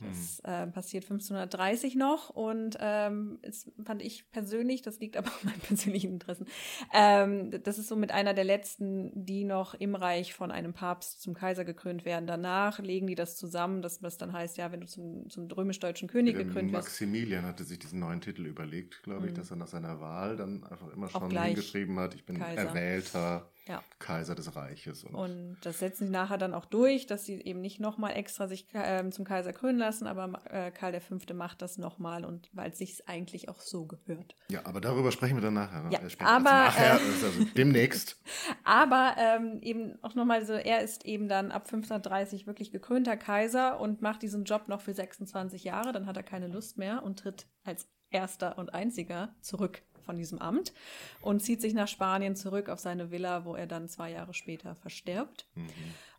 Das äh, passiert 1530 noch und ähm, es fand ich persönlich, das liegt aber an meinen persönlichen Interessen, ähm, das ist so mit einer der letzten, die noch im Reich von einem Papst zum Kaiser gekrönt werden. Danach legen die das zusammen, dass was dann heißt, ja, wenn du zum, zum römisch-deutschen König Der gekrönt wirst. Maximilian hatte sich diesen neuen Titel überlegt, glaube ich, Mhm. dass er nach seiner Wahl dann einfach immer schon hingeschrieben hat, ich bin Kaiser. erwählter Ja. Kaiser des Reiches. Und, Und das setzen sie nachher dann auch durch, dass sie eben nicht nochmal extra sich ähm, zum Kaiser krönen lassen, aber äh, Karl V. macht das nochmal und weil es sich eigentlich auch so gehört. ja, aber darüber sprechen wir dann nachher. Ja, Äh, später. aber, also nachher, äh, also demnächst. Aber ähm, eben auch nochmal so, er ist eben dann ab 1530 wirklich gekrönter Kaiser und macht diesen Job noch für 26 Jahre. Dann hat er keine Lust mehr und tritt als erster und einziger zurück von diesem Amt und zieht sich nach Spanien zurück auf seine Villa, wo er dann zwei Jahre später verstirbt. Mhm.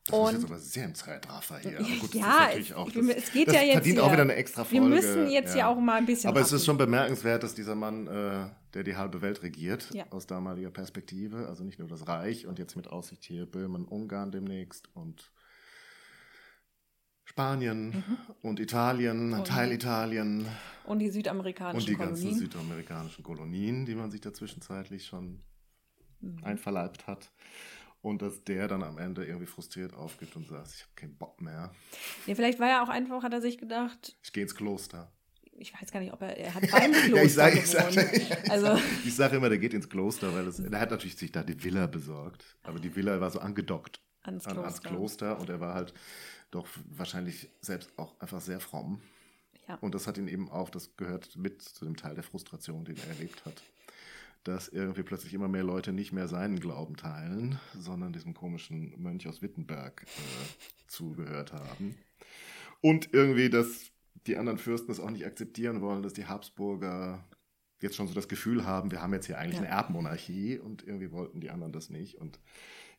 Das Und- ist jetzt aber sehr im Zeitraffer hier. Gut, das Ja, auch, will- es geht das ja jetzt verdient hier- auch wieder eine extra Wir Folge. müssen jetzt ja, auch mal ein bisschen. Aber es ist schon bemerkenswert, dass dieser Mann, äh, der die halbe Welt regiert, Ja. aus damaliger Perspektive, also nicht nur das Reich und jetzt mit Aussicht hier Böhmen, Ungarn demnächst und Spanien und Italien, Und- Teil Italien Und die und südamerikanischen die ganzen Kolonien. südamerikanischen Kolonien, die man sich da zwischenzeitlich schon Mhm. einverleibt hat. Und dass der dann am Ende irgendwie frustriert aufgibt und sagt, ich habe keinen Bock mehr. Nee, vielleicht war er auch einfach, hat er sich gedacht, Ich gehe ins Kloster. ich weiß gar nicht, ob er, er hat beim Kloster Ja, ich sage ich sag, ich Also, sag, ich sag immer, der geht ins Kloster, weil es, er hat natürlich sich da die Villa besorgt. Aber die Villa war so angedockt ans an, Kloster. ans Kloster und er war halt doch wahrscheinlich selbst auch einfach sehr fromm. Ja. Und das hat ihn eben auch, das gehört mit zu dem Teil der Frustration, den er erlebt hat, dass irgendwie plötzlich immer mehr Leute nicht mehr seinen Glauben teilen, sondern diesem komischen Mönch aus Wittenberg äh, zugehört haben. Und irgendwie, dass die anderen Fürsten es auch nicht akzeptieren wollen, dass die Habsburger jetzt schon so das Gefühl haben, wir haben jetzt hier eigentlich Ja. eine Erbmonarchie und irgendwie wollten die anderen das nicht. Und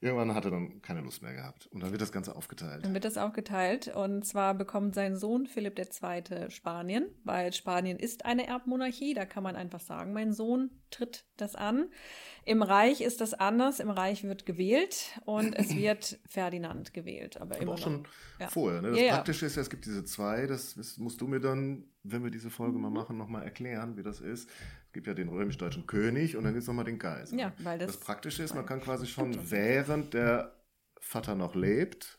irgendwann hat er dann keine Lust mehr gehabt. Und dann wird das Ganze aufgeteilt. Dann wird das aufgeteilt und zwar bekommt sein Sohn Philipp II. Spanien, weil Spanien ist eine Erbmonarchie, da kann man einfach sagen, mein Sohn tritt das an. Im Reich ist das anders, im Reich wird gewählt und es wird Ferdinand gewählt, aber Aber immer auch schon Ja. vorher. Ne? Das Ja, ja. Praktische ist ja, es gibt diese zwei, das musst du mir dann, wenn wir diese Folge Mhm. mal machen, nochmal erklären, wie das ist. Es gibt ja den römisch-deutschen König und dann gibt es nochmal den Kaiser. Ja, weil das- das Praktische ist, man kann quasi schon während der Vater noch lebt,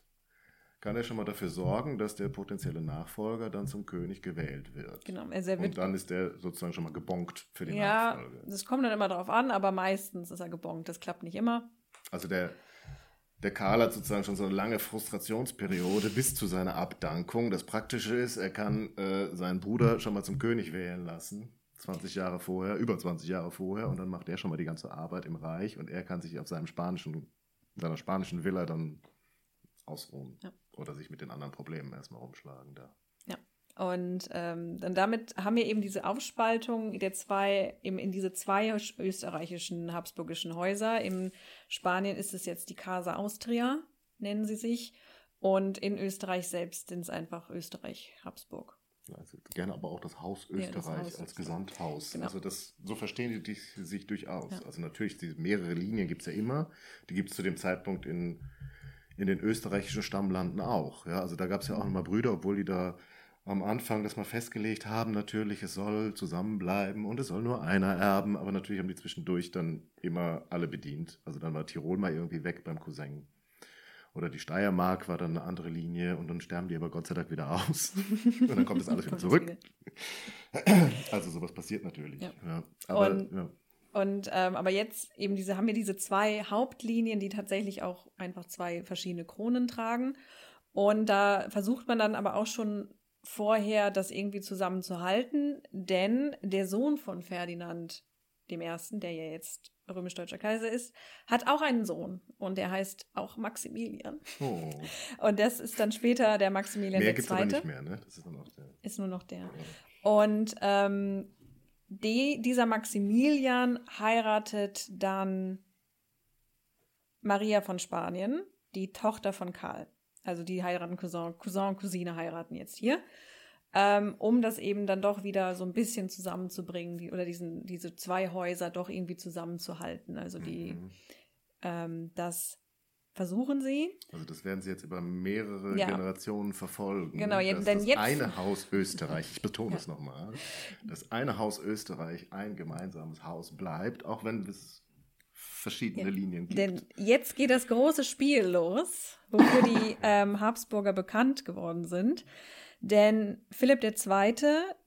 kann er schon mal dafür sorgen, dass der potenzielle Nachfolger dann zum König gewählt wird. Genau. Also er wird, Und dann ist er sozusagen schon mal gebonkt für die ja, Nachfolge. das kommt dann immer darauf an, aber meistens ist er gebongt. Das klappt nicht immer. Also der, der Karl hat sozusagen schon so eine lange Frustrationsperiode bis zu seiner Abdankung. Das Praktische ist, er kann äh, seinen Bruder schon mal zum König wählen lassen. 20 Jahre vorher, über 20 Jahre vorher. Und dann macht er schon mal die ganze Arbeit im Reich und er kann sich auf seinem spanischen, seiner spanischen Villa dann ausruhen. Ja. Oder sich mit den anderen Problemen erstmal rumschlagen da. Und ähm, dann damit haben wir eben diese Aufspaltung der zwei, eben in diese zwei österreichischen habsburgischen Häuser. In Spanien ist es jetzt die Casa Austria, nennen sie sich. Und in Österreich selbst sind es einfach Österreich-Habsburg. Also gerne aber auch das Haus Ja, das Österreich Haus als Österreich. Gesamthaus. Genau. Also das, so verstehen die sich durchaus. Ja. Also natürlich, diese mehrere Linien gibt es ja immer. Die gibt es zu dem Zeitpunkt in, in den österreichischen Stammlanden auch. Ja, also da gab es ja auch nochmal Brüder, obwohl die da am Anfang das mal festgelegt haben, natürlich, es soll zusammenbleiben und es soll nur einer erben, aber natürlich haben die zwischendurch dann immer alle bedient. Also dann war Tirol mal irgendwie weg beim Cousin. Oder die Steiermark war dann eine andere Linie und dann sterben die aber Gott sei Dank wieder aus. und dann kommt das alles wieder zurück. Also sowas passiert natürlich. Ja. Ja. Aber, Und- ja. Und ähm, aber jetzt eben diese haben wir diese zwei Hauptlinien, die tatsächlich auch einfach zwei verschiedene Kronen tragen. Und da versucht man dann aber auch schon vorher, das irgendwie zusammenzuhalten, denn der Sohn von Ferdinand dem Ersten, der ja jetzt römisch-deutscher Kaiser ist, hat auch einen Sohn und der heißt auch Maximilian. oh. Und das ist dann später der Maximilian Mehr der gibt es aber Zweite. nicht mehr, ne? Das ist dann auch der. Ist nur noch der. Und ähm, die, dieser Maximilian heiratet dann Maria von Spanien, die Tochter von Karl. Also die heiraten Cousin, Cousin Cousine heiraten jetzt hier. Ähm, um das eben dann doch wieder so ein bisschen zusammenzubringen, die, oder diesen, diese zwei Häuser doch irgendwie zusammenzuhalten. Also die, Mhm. ähm, das versuchen sie. Also das werden sie jetzt über mehrere Ja. Generationen verfolgen. Genau, je- dass denn das jetzt- eine Haus Österreich, ich betone Ja. es nochmal, das eine Haus Österreich ein gemeinsames Haus bleibt, auch wenn es verschiedene Ja. Linien gibt. Denn jetzt geht das große Spiel los, wofür die ähm, Habsburger bekannt geworden sind. Denn Philipp II.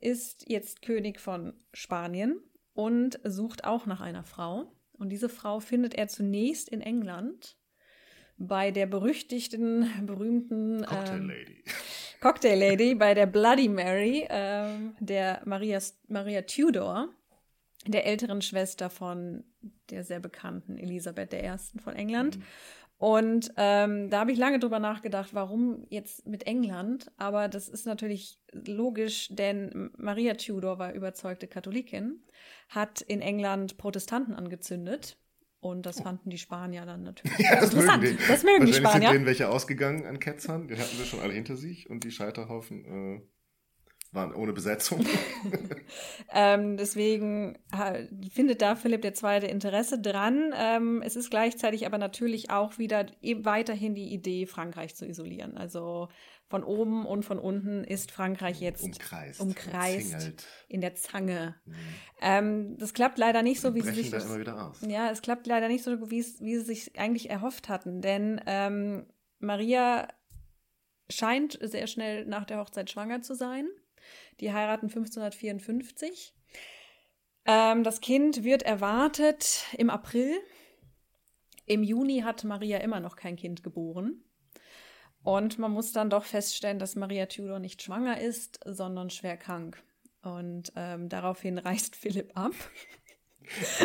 ist jetzt König von Spanien und sucht auch nach einer Frau. Und diese Frau findet er zunächst in England bei der berüchtigten, berühmten Cocktail ähm, Lady. Cocktail Lady, bei der Bloody Mary, ähm, der Maria, Maria Tudor, der älteren Schwester von der sehr bekannten Elisabeth I. von England. Mhm. Und ähm, da habe ich lange drüber nachgedacht, warum jetzt mit England. Aber das ist natürlich logisch, denn Maria Tudor war überzeugte Katholikin, hat in England Protestanten angezündet. Und das fanden die Spanier dann natürlich Oh. Ja, das mögen interessant. die. Das mögen die Spanier. sind denen welche ausgegangen an Ketzern. Die hatten wir schon alle hinter sich und die Scheiterhaufen äh, waren ohne Besetzung. Ähm, deswegen findet da Philipp II. Interesse dran. Ähm, es ist gleichzeitig aber natürlich auch wieder eben weiterhin die Idee, Frankreich zu isolieren. Also von oben und von unten ist Frankreich jetzt umkreist. umkreist. in der Zange. Mhm. Ähm, das klappt leider nicht so, wie sie sich ja, es klappt leider nicht so, wie es, wie sie sich eigentlich erhofft hatten, denn ähm, Maria scheint sehr schnell nach der Hochzeit schwanger zu sein. Die heiraten 1554. Ähm, das Kind wird erwartet im April. Im Juni hat Maria immer noch kein Kind geboren. Und man muss dann doch feststellen, dass Maria Tudor nicht schwanger ist, sondern schwer krank. Und ähm, daraufhin reist Philipp ab.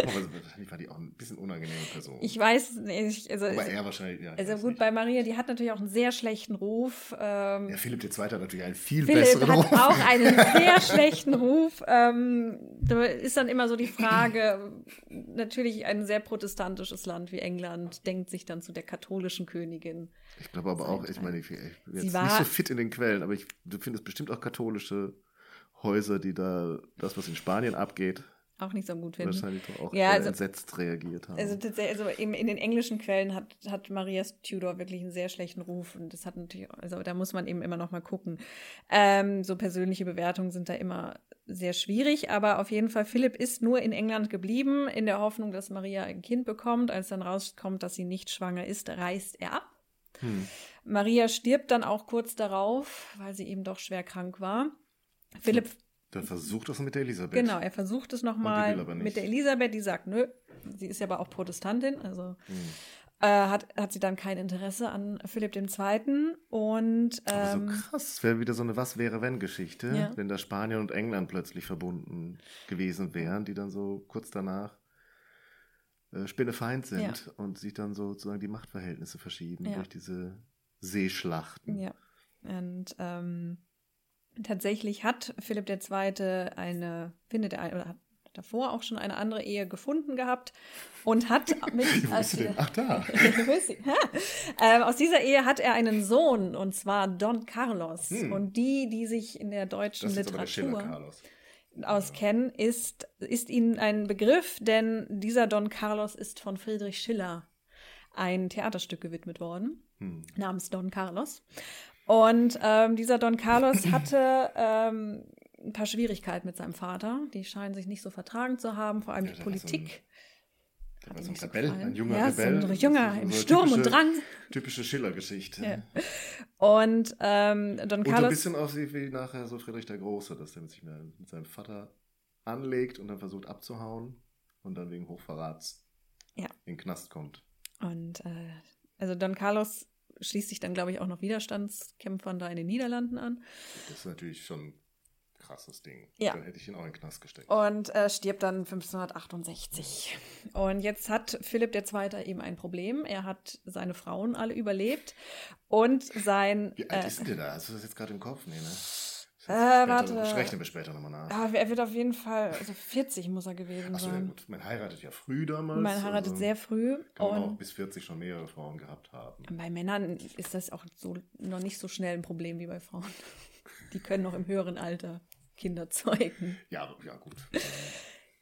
Aber wahrscheinlich war die auch ein bisschen unangenehme Person. Ich weiß nicht, also, Aber er wahrscheinlich, ja. ich also gut, nicht. bei Maria, die hat natürlich auch einen sehr schlechten Ruf. Ähm, Ja, Philipp II. hat natürlich einen viel Philipp besseren hat Ruf. auch einen sehr schlechten Ruf. Ähm, da ist dann immer so die Frage, natürlich ein sehr protestantisches Land wie England denkt sich dann zu der katholischen Königin. Ich glaube aber auch, ich meine, ich bin Sie jetzt war- nicht so fit in den Quellen, aber ich, du findest bestimmt auch katholische Häuser, die da das, was in Spanien abgeht, Auch nicht so gut finden. wahrscheinlich doch auch Ja, also- entsetzt reagiert haben. Also tatsächlich, also in, in den englischen Quellen hat, hat Maria Tudor wirklich einen sehr schlechten Ruf und das hat natürlich, also da muss man eben immer noch mal gucken. Ähm, so persönliche Bewertungen sind da immer sehr schwierig, aber auf jeden Fall, Philipp ist nur in England geblieben, in der Hoffnung, dass Maria ein Kind bekommt. Als dann rauskommt, dass sie nicht schwanger ist, reist er ab. Hm. Maria stirbt dann auch kurz darauf, weil sie eben doch schwer krank war. Philipp. Dann versucht es mit der Elisabeth. Genau, er versucht es nochmal mit der Elisabeth, die sagt, nö, sie ist ja aber auch Protestantin, also hm. äh, hat, hat sie dann kein Interesse an Philipp II. Und ähm, aber so krass, wäre wieder so eine Was wäre wenn Geschichte, ja. wenn da Spanien und England plötzlich verbunden gewesen wären, die dann so kurz danach äh, Spinnefeind sind ja. und sich dann sozusagen die Machtverhältnisse verschieben ja. durch diese Seeschlachten. Ja. Und ähm, tatsächlich hat Philipp II. eine, findet er, oder hat davor auch schon eine andere Ehe gefunden gehabt und hat mit. Als, Ach da. ähm, aus dieser Ehe hat er einen Sohn und zwar Don Carlos. Hm. Und die, die sich in der deutschen das Literatur. Auskennen, ist, ist Ihnen ein Begriff, denn dieser Don Carlos ist von Friedrich Schiller ein Theaterstück gewidmet worden, hm. namens Don Carlos. Und ähm, dieser Don Carlos hatte ähm, ein paar Schwierigkeiten mit seinem Vater. Die scheinen sich nicht so vertragen zu haben, vor allem ja, die Politik. Der war so ein Rebell, ein junger ja, Rebell. So ein junger, so, im Sturm typische, und Drang. Typische Schiller-Geschichte. Ja. Und ähm, Don Carlos. Und ein bisschen aussieht wie nachher so Friedrich der Große, dass der sich mit seinem Vater anlegt und dann versucht abzuhauen und dann wegen Hochverrats ja. in den Knast kommt. Und äh, also Don Carlos schließt sich dann, glaube ich, auch noch Widerstandskämpfern da in den Niederlanden an. Das ist natürlich schon krasses Ding. Ja. Dann hätte ich ihn auch in den Knast gesteckt. Und äh, stirbt dann 1568. Und jetzt hat Philipp II. eben ein Problem. Er hat seine Frauen alle überlebt und sein. Wie alt äh, ist denn der da? Hast du das jetzt gerade im Kopf? Nee, ne? Äh, warte. Das rechnen wir später nochmal nach. Aber er wird auf jeden Fall, also 40 muss er gewesen Achso, sein. Ja gut. Man heiratet ja früh damals. Man heiratet also sehr früh. Kann man auch bis 40 schon mehrere Frauen gehabt haben. Bei Männern ist das auch so noch nicht so schnell ein Problem wie bei Frauen. Die können noch im höheren Alter Kinder zeugen. Ja, ja, gut.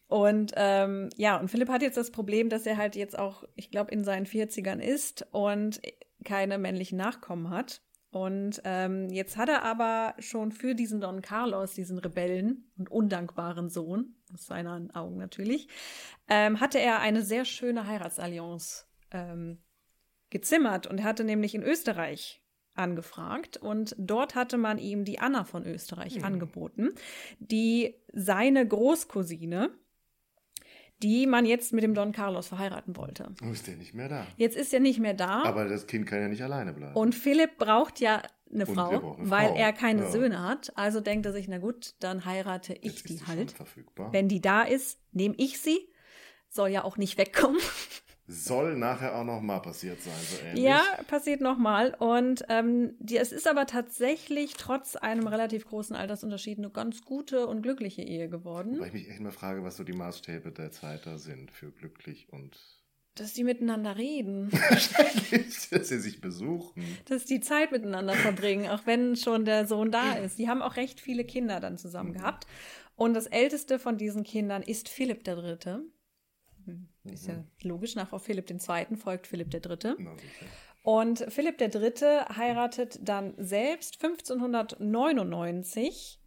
Und ähm, ja, und Philipp hat jetzt das Problem, dass er halt jetzt auch, ich glaube, in seinen 40ern ist und keine männlichen Nachkommen hat. Und ähm, jetzt hat er aber schon für diesen Don Carlos, diesen Rebellen und undankbaren Sohn, aus seinen Augen natürlich, ähm, hatte er eine sehr schöne Heiratsallianz ähm, gezimmert. Und er hatte nämlich in Österreich angefragt und dort hatte man ihm die Anna von Österreich hm. angeboten, die seine Großcousine, die man jetzt mit dem Don Carlos verheiraten wollte. Oh, ist der nicht mehr da? Jetzt ist er nicht mehr da. Aber das Kind kann ja nicht alleine bleiben. Und Philipp braucht ja eine und Frau, eine weil Frau. er keine ja. Söhne hat. Also denkt er sich, na gut, dann heirate ich jetzt die halt. Wenn die da ist, nehme ich sie. Soll ja auch nicht wegkommen. Soll nachher auch nochmal passiert sein, so ähnlich. Ja, passiert nochmal. Und ähm, die, es ist aber tatsächlich trotz einem relativ großen Altersunterschied eine ganz gute und glückliche Ehe geworden. Weil ich mich echt mal frage, was so die Maßstäbe der Zeit da sind für glücklich und. Dass die miteinander reden. Dass sie sich besuchen. Dass die Zeit miteinander verbringen, auch wenn schon der Sohn da ist. Die haben auch recht viele Kinder dann zusammen mhm. gehabt. Und das älteste von diesen Kindern ist Philipp der Dritte. Mhm. Ist ja logisch, nach Philipp II. folgt Philipp III. Und Philipp III. heiratet dann selbst 1599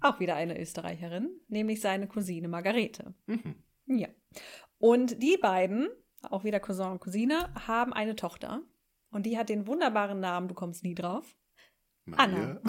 auch wieder eine Österreicherin, nämlich seine Cousine Margarete. Mhm. Ja. Und die beiden, auch wieder Cousin und Cousine, haben eine Tochter. Und die hat den wunderbaren Namen, du kommst nie drauf. Anna.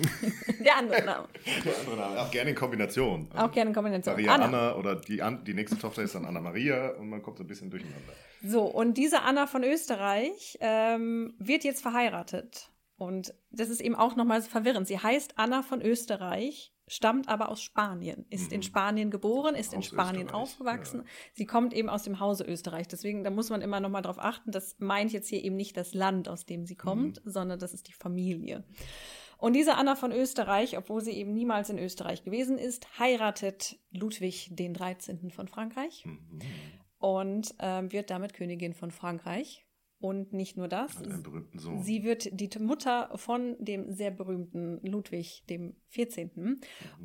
Der andere Name. Der andere Name. Auch gerne in Kombination. Auch gerne in Kombination. Maria Anna, Anna oder die, die nächste Tochter ist dann Anna Maria und man kommt so ein bisschen durcheinander. So, und diese Anna von Österreich ähm, wird jetzt verheiratet. Und das ist eben auch nochmal verwirrend. Sie heißt Anna von Österreich stammt aber aus Spanien, ist mhm. in Spanien geboren, ist in Spanien aufgewachsen. Ja. Sie kommt eben aus dem Hause Österreich. Deswegen, da muss man immer noch mal drauf achten, das meint jetzt hier eben nicht das Land, aus dem sie kommt, mhm. sondern das ist die Familie. Und diese Anna von Österreich, obwohl sie eben niemals in Österreich gewesen ist, heiratet Ludwig den 13. von Frankreich mhm. und äh, wird damit Königin von Frankreich. Und nicht nur das, sie wird die Mutter von dem sehr berühmten Ludwig dem 14. Mhm.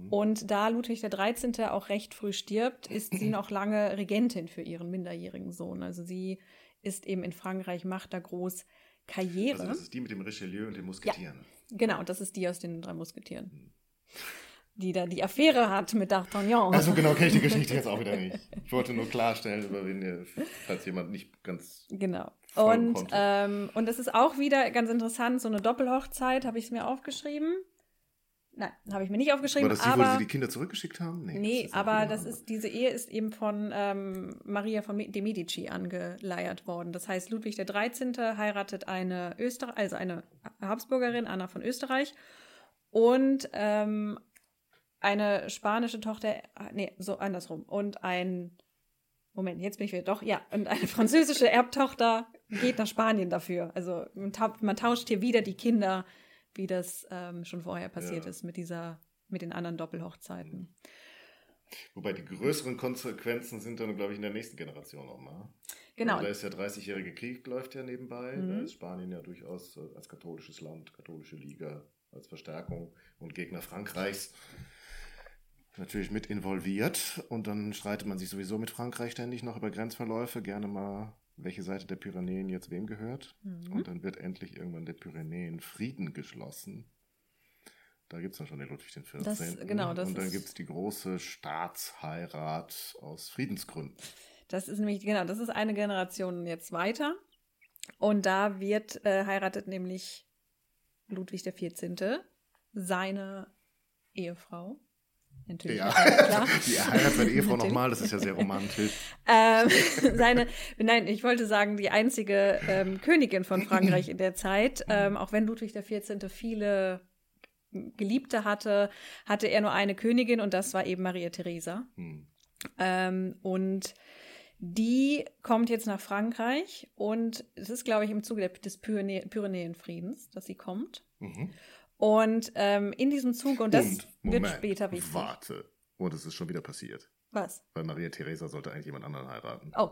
Und da Ludwig der 13. auch recht früh stirbt, ist sie noch lange Regentin für ihren minderjährigen Sohn. Also sie ist eben in Frankreich, macht da groß Karriere. Also das ist die mit dem Richelieu und den Musketieren. Ja, genau, das ist die aus den drei Musketieren. Mhm die da die Affäre hat mit D'Artagnan. Also genau kenne ich die Geschichte jetzt auch wieder nicht. Ich wollte nur klarstellen, über wen ihr, falls jemand nicht ganz genau. Und, ähm, und das ist auch wieder ganz interessant, so eine Doppelhochzeit, habe ich es mir aufgeschrieben. Nein, habe ich mir nicht aufgeschrieben. War das die, aber, wo sie die Kinder zurückgeschickt haben? Nee, das aber das ist, diese Ehe ist eben von ähm, Maria von de Medici angeleiert worden. Das heißt, Ludwig der 13. heiratet eine Österreich, also eine Habsburgerin, Anna von Österreich, und ähm, eine spanische Tochter, nee, so andersrum, und ein, Moment, jetzt bin ich wieder, doch, ja, und eine französische Erbtochter geht nach Spanien dafür. Also man tauscht hier wieder die Kinder wie das ähm, schon vorher passiert ja. ist mit dieser, mit den anderen Doppelhochzeiten. Wobei die größeren Konsequenzen sind dann, glaube ich, in der nächsten Generation nochmal. Genau. Also da ist der 30-jährige Krieg, läuft ja nebenbei. Mhm. Da ist Spanien ja durchaus äh, als katholisches Land, katholische Liga, als Verstärkung und Gegner Frankreichs natürlich mit involviert. Und dann streitet man sich sowieso mit Frankreich ständig noch über Grenzverläufe, gerne mal welche Seite der Pyrenäen jetzt wem gehört. Mhm. Und dann wird endlich irgendwann der Pyrenäen Frieden geschlossen. Da gibt es dann schon den Ludwig XIV. Das, genau, das und dann gibt es die große Staatsheirat aus Friedensgründen. Das ist nämlich, genau, das ist eine Generation jetzt weiter. Und da wird äh, heiratet nämlich Ludwig XIV. seine Ehefrau Natürlich. Ja, klar. Die heiratet seine Ehefrau nochmal, das ist ja sehr romantisch. ähm, seine, nein, ich wollte sagen, die einzige ähm, Königin von Frankreich in der Zeit, ähm, auch wenn Ludwig XIV. viele Geliebte hatte, hatte er nur eine Königin und das war eben Maria Theresa. Hm. Ähm, und die kommt jetzt nach Frankreich und es ist, glaube ich, im Zuge des Pyrenä Pyrenäenfriedens, dass sie kommt. Mhm. Und ähm, in diesem Zug, und das und, Moment, wird später wichtig. Warte. Und es ist schon wieder passiert. Was? Weil Maria Theresa sollte eigentlich jemand anderen heiraten. Oh.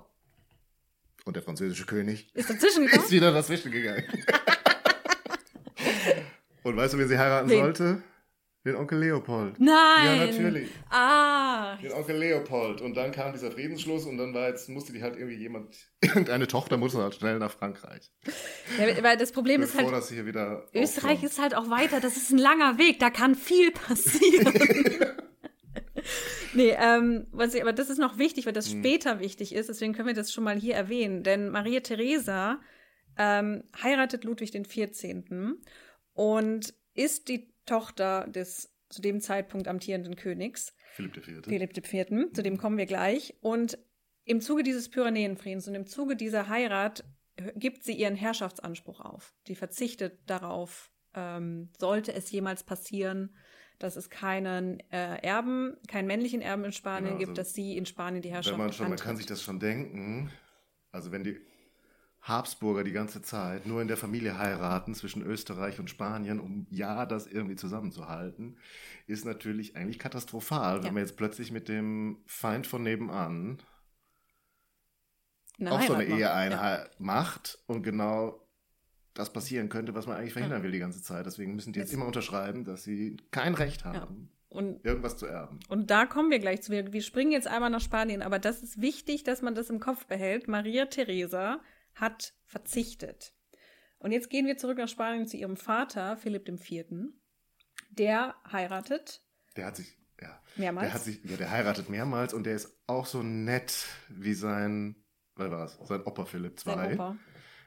Und der französische König ist dazwischen ist wieder dazwischen gegangen. und weißt du, wen sie heiraten Wen? sollte? Den Onkel Leopold. Nein. Ja, natürlich. Ah. Den Onkel Leopold. Und dann kam dieser Friedensschluss und dann war jetzt, musste die halt irgendwie jemand, irgendeine Tochter musste halt schnell nach Frankreich. Ja, weil das Problem Bevor ist halt. Das hier wieder Österreich aufkommt. ist halt auch weiter. Das ist ein langer Weg. Da kann viel passieren. nee, ähm, was ich, aber das ist noch wichtig, weil das hm. später wichtig ist. Deswegen können wir das schon mal hier erwähnen. Denn Maria Theresa ähm, heiratet Ludwig den 14. und ist die Tochter des zu dem Zeitpunkt amtierenden Königs. Philipp IV. Philipp IV. Zu dem kommen wir gleich. Und im Zuge dieses Pyrenäenfriedens und im Zuge dieser Heirat gibt sie ihren Herrschaftsanspruch auf. Die verzichtet darauf, ähm, sollte es jemals passieren, dass es keinen äh, Erben, keinen männlichen Erben in Spanien genau, also gibt, dass sie in Spanien die Herrschaft wenn man schon, Man kann sich das schon denken. Also wenn die Habsburger die ganze Zeit nur in der Familie heiraten zwischen Österreich und Spanien, um ja das irgendwie zusammenzuhalten, ist natürlich eigentlich katastrophal, ja. wenn man jetzt plötzlich mit dem Feind von nebenan eine auch Heirat so eine Ehe ja. macht und genau das passieren könnte, was man eigentlich verhindern ja. will die ganze Zeit. Deswegen müssen die jetzt, jetzt immer unterschreiben, dass sie kein Recht haben. Und, irgendwas zu erben. Und da kommen wir gleich zu. Wir, wir springen jetzt einmal nach Spanien, aber das ist wichtig, dass man das im Kopf behält. Maria Theresa hat verzichtet. Und jetzt gehen wir zurück nach Spanien zu ihrem Vater, Philipp IV. Der heiratet. Der hat sich, ja. Mehrmals? Der, hat sich, ja, der heiratet mehrmals und der ist auch so nett wie sein, was war es, sein Opa Philipp II. Sein Opa.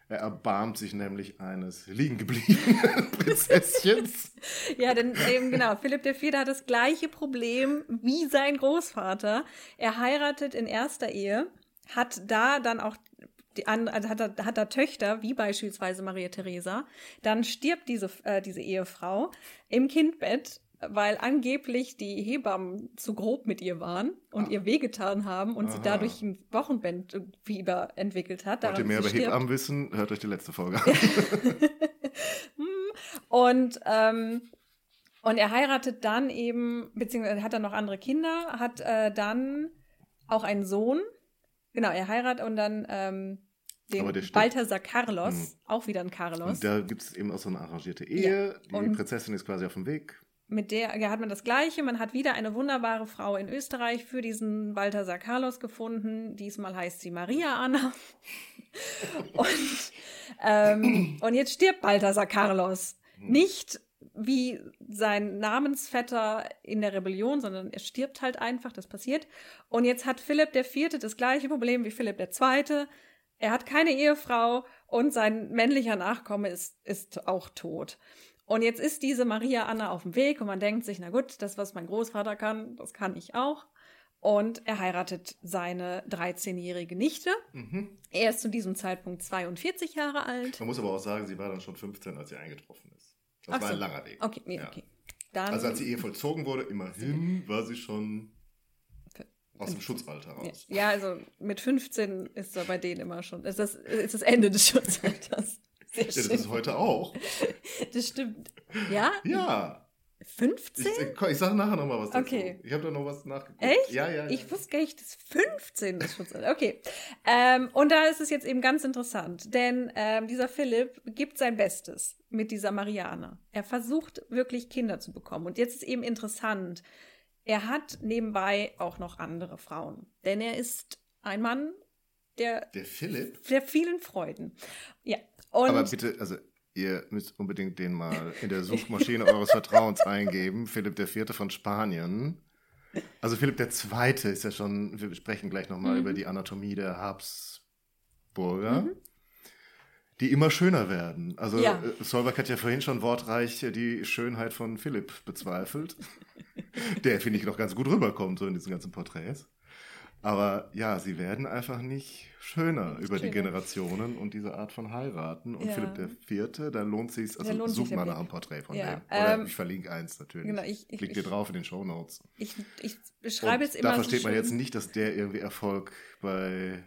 Er erbarmt sich nämlich eines liegen gebliebenen Prinzesschens. ja, denn eben genau, Philipp IV. hat das gleiche Problem wie sein Großvater. Er heiratet in erster Ehe, hat da dann auch die andere, also hat er, hat er Töchter, wie beispielsweise Maria Theresa, dann stirbt diese, äh, diese Ehefrau im Kindbett, weil angeblich die Hebammen zu grob mit ihr waren und ah. ihr wehgetan haben und Aha. sie dadurch ein Wochenbettfieber entwickelt hat. Wollt ihr mehr über Hebammen wissen? Hört euch die letzte Folge an. und ähm, und er heiratet dann eben, beziehungsweise hat er noch andere Kinder, hat äh, dann auch einen Sohn, Genau, er heiratet und dann ähm, den Balthasar Carlos, mhm. auch wieder ein Carlos. Und da gibt es eben auch so eine arrangierte Ehe. Ja. Die Prinzessin ist quasi auf dem Weg. Mit der ja, hat man das Gleiche. Man hat wieder eine wunderbare Frau in Österreich für diesen Balthasar Carlos gefunden. Diesmal heißt sie Maria Anna. und, ähm, und jetzt stirbt Balthasar Carlos. Mhm. Nicht wie sein Namensvetter in der Rebellion, sondern er stirbt halt einfach, das passiert. Und jetzt hat Philipp der Vierte das gleiche Problem wie Philipp der Zweite. Er hat keine Ehefrau und sein männlicher Nachkomme ist, ist auch tot. Und jetzt ist diese Maria Anna auf dem Weg und man denkt sich, na gut, das, was mein Großvater kann, das kann ich auch. Und er heiratet seine 13-jährige Nichte. Mhm. Er ist zu diesem Zeitpunkt 42 Jahre alt. Man muss aber auch sagen, sie war dann schon 15, als sie eingetroffen ist. Das Ach war so. ein langer Weg. Okay, nee, Ja. okay. Dann, Also als die Ehe vollzogen wurde, immerhin war sie schon aus dem 15. Schutzalter raus. ja, also mit 15 ist er bei denen immer schon. Ist das, ist das Ende des Schutzalters. Sehr Ja, das schön. ist heute auch. Das stimmt. Ja? Ja. Ich, 15? ich, komm, ich sage nachher nochmal was dazu. Okay. Ich habe da noch was nachgeguckt. Echt? Ja, ja. ja. Ich wusste gar nicht, dass 15 das Schutzalter. Okay. Ähm, und da ist es jetzt eben ganz interessant, denn ähm, dieser Philipp gibt sein Bestes mit dieser Marianne. Er versucht wirklich Kinder zu bekommen. Und jetzt ist eben interessant, er hat nebenbei auch noch andere Frauen. Denn er ist ein Mann der, Der Philipp. der vielen Freuden. Ja. Und Aber bitte, also ihr müsst unbedingt den mal in der Suchmaschine eures Vertrauens eingeben. Philipp Vierte von Spanien. Also Philipp Zweite ist ja schon, wir sprechen gleich nochmal Mhm. über die Anatomie der Habsburger. Mhm. Die immer schöner werden. Also Ja. äh, Solberg hat ja vorhin schon wortreich äh, die Schönheit von Philipp bezweifelt. der, finde ich, noch ganz gut rüberkommt, so in diesen ganzen Porträts. Aber ja, sie werden einfach nicht schöner über die schöner. Generationen und diese Art von heiraten. Und Ja. Philipp der Vierte, da lohnt sich also lohnt such mal nach einem Porträt von Ja, dem. Oder ähm, ich verlinke eins natürlich. genau, ich- ich- Klick dir drauf in den Show Notes. ich, ich beschreibe jetzt immer da so versteht man schön. jetzt nicht, dass der irgendwie Erfolg bei.